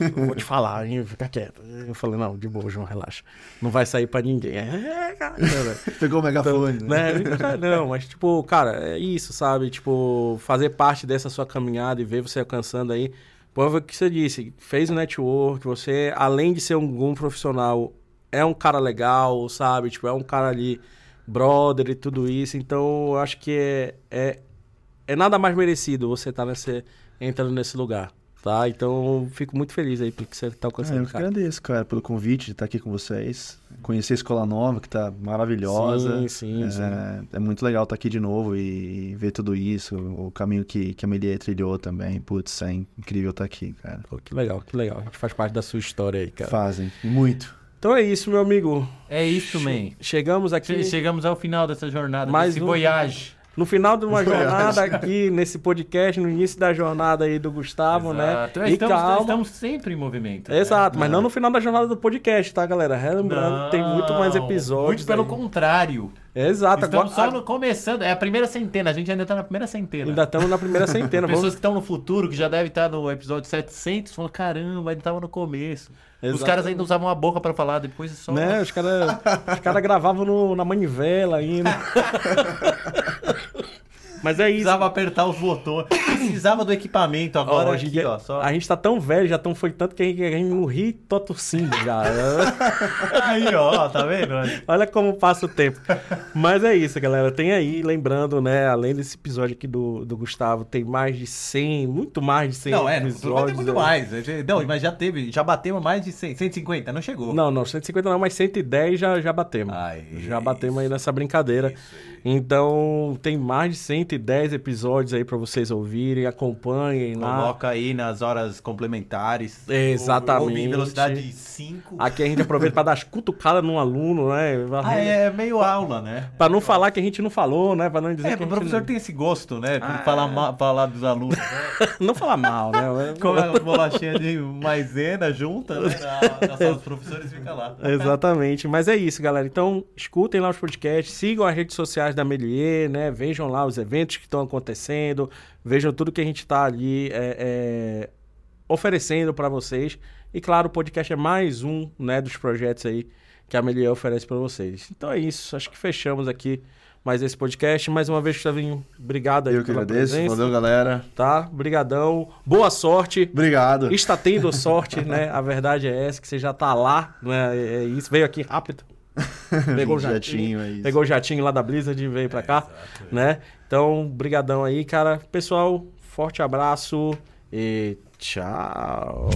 eu vou te falar, hein? Fica quieto. Eu falei, não, de boa, João, relaxa. Não vai sair pra ninguém. É, cara. Pegou o megafone, né? né? Não, mas tipo, cara, é isso, sabe? Tipo, fazer parte dessa sua caminhada e ver você alcançando aí. Foi o que você disse, fez o network, você, além de ser um bom profissional, é um cara legal, sabe? Tipo, é um cara ali, brother e tudo isso. Então, eu acho que é, é, é nada mais merecido você estar nesse, entrando nesse lugar, tá? Então, eu fico muito feliz aí porque você tá É, alcançando, eu que cara. agradeço, cara, pelo convite de estar aqui com vocês. Conhecer a Escola Nova, que tá maravilhosa. Sim, sim, é, sim. é muito legal estar aqui de novo e ver tudo isso, o caminho que, que a Melia trilhou também. Putz, é incrível estar aqui, cara. Pô, que legal, que legal. A gente faz parte da sua história aí, cara. Fazem, muito. Então é isso, meu amigo. É isso, man. Chegamos aqui Che- Chegamos ao final dessa jornada, Mais desse um- voyage. No final de uma jornada aqui, nesse podcast, no início da jornada aí do Gustavo, Exato. né? É, E Estamos, calma. estamos sempre em movimento. né? Exato, mas não no final da jornada do podcast, tá, galera? Relembrando, tem muito mais Não, episódios. Muito pelo aí. contrário. Exato. Estamos agora- só no- começando. É a primeira centena. A gente ainda tá na primeira centena. Ainda estamos na primeira centena. Pessoas Vamos... que estão no futuro, que já devem estar no episódio 700, falam, caramba, ele tava no começo. Os caras ainda usavam a boca pra falar, depois só... Né? Os caras cara gravavam no- na manivela ainda. Mas é isso. Precisava apertar os botões. Precisava do equipamento. Agora Ó, hoje em aqui, ó, só... A gente tá tão velho, já tão, foi tanto que a gente, a gente não ri, tô tossindo já. Aí, ó, tá vendo? Olha como passa o tempo. Mas é isso, galera. Tem aí, lembrando, né? Além desse episódio aqui do, do Gustavo, tem mais de 100, muito mais de 100 Não, é, não vai ter episódios. muito aí. mais. Não, mas já teve, já batemos mais de 100, 150, não chegou. Não, não, 150 não, mas 110 já, já batemos. Ai, já batemos aí nessa brincadeira. Então, tem mais de 110 episódios aí pra vocês ouvirem, acompanhem lá. Coloca aí nas horas complementares. Exatamente. Ouve em velocidade 5. Aqui a gente aproveita pra dar as cutucadas num aluno, né? Ah, é meio aula, né? Pra não falar que a gente não falou, né? Pra não dizer É, que o professor não... tem esse gosto, né? De falar, ma- falar dos alunos. Né? não falar mal, né? Com a bolachinha de maisena junta, né? Na, na sala dos professores fica lá. Exatamente. Mas é isso, galera. Então, escutem lá os podcasts, sigam as redes sociais da Melier, né? Vejam lá os eventos que estão acontecendo, vejam tudo que a gente está ali é, é, oferecendo para vocês. E claro, o podcast é mais um, né, dos projetos aí que a Melier oferece para vocês. Então é isso. Acho que fechamos aqui mais esse podcast. Mais uma vez, Gustavinho, obrigado aí Eu que agradeço. presença. Valeu, galera. Tá? Brigadão. Boa sorte. Obrigado. Está tendo sorte, né? A verdade é essa, que você já tá lá, né? É é isso. Veio aqui rápido. Pegou o jatinho. é isso. Pegou o jatinho lá da Blizzard e veio pra cá, né? Então, brigadão aí, cara. Pessoal, forte abraço e tchau.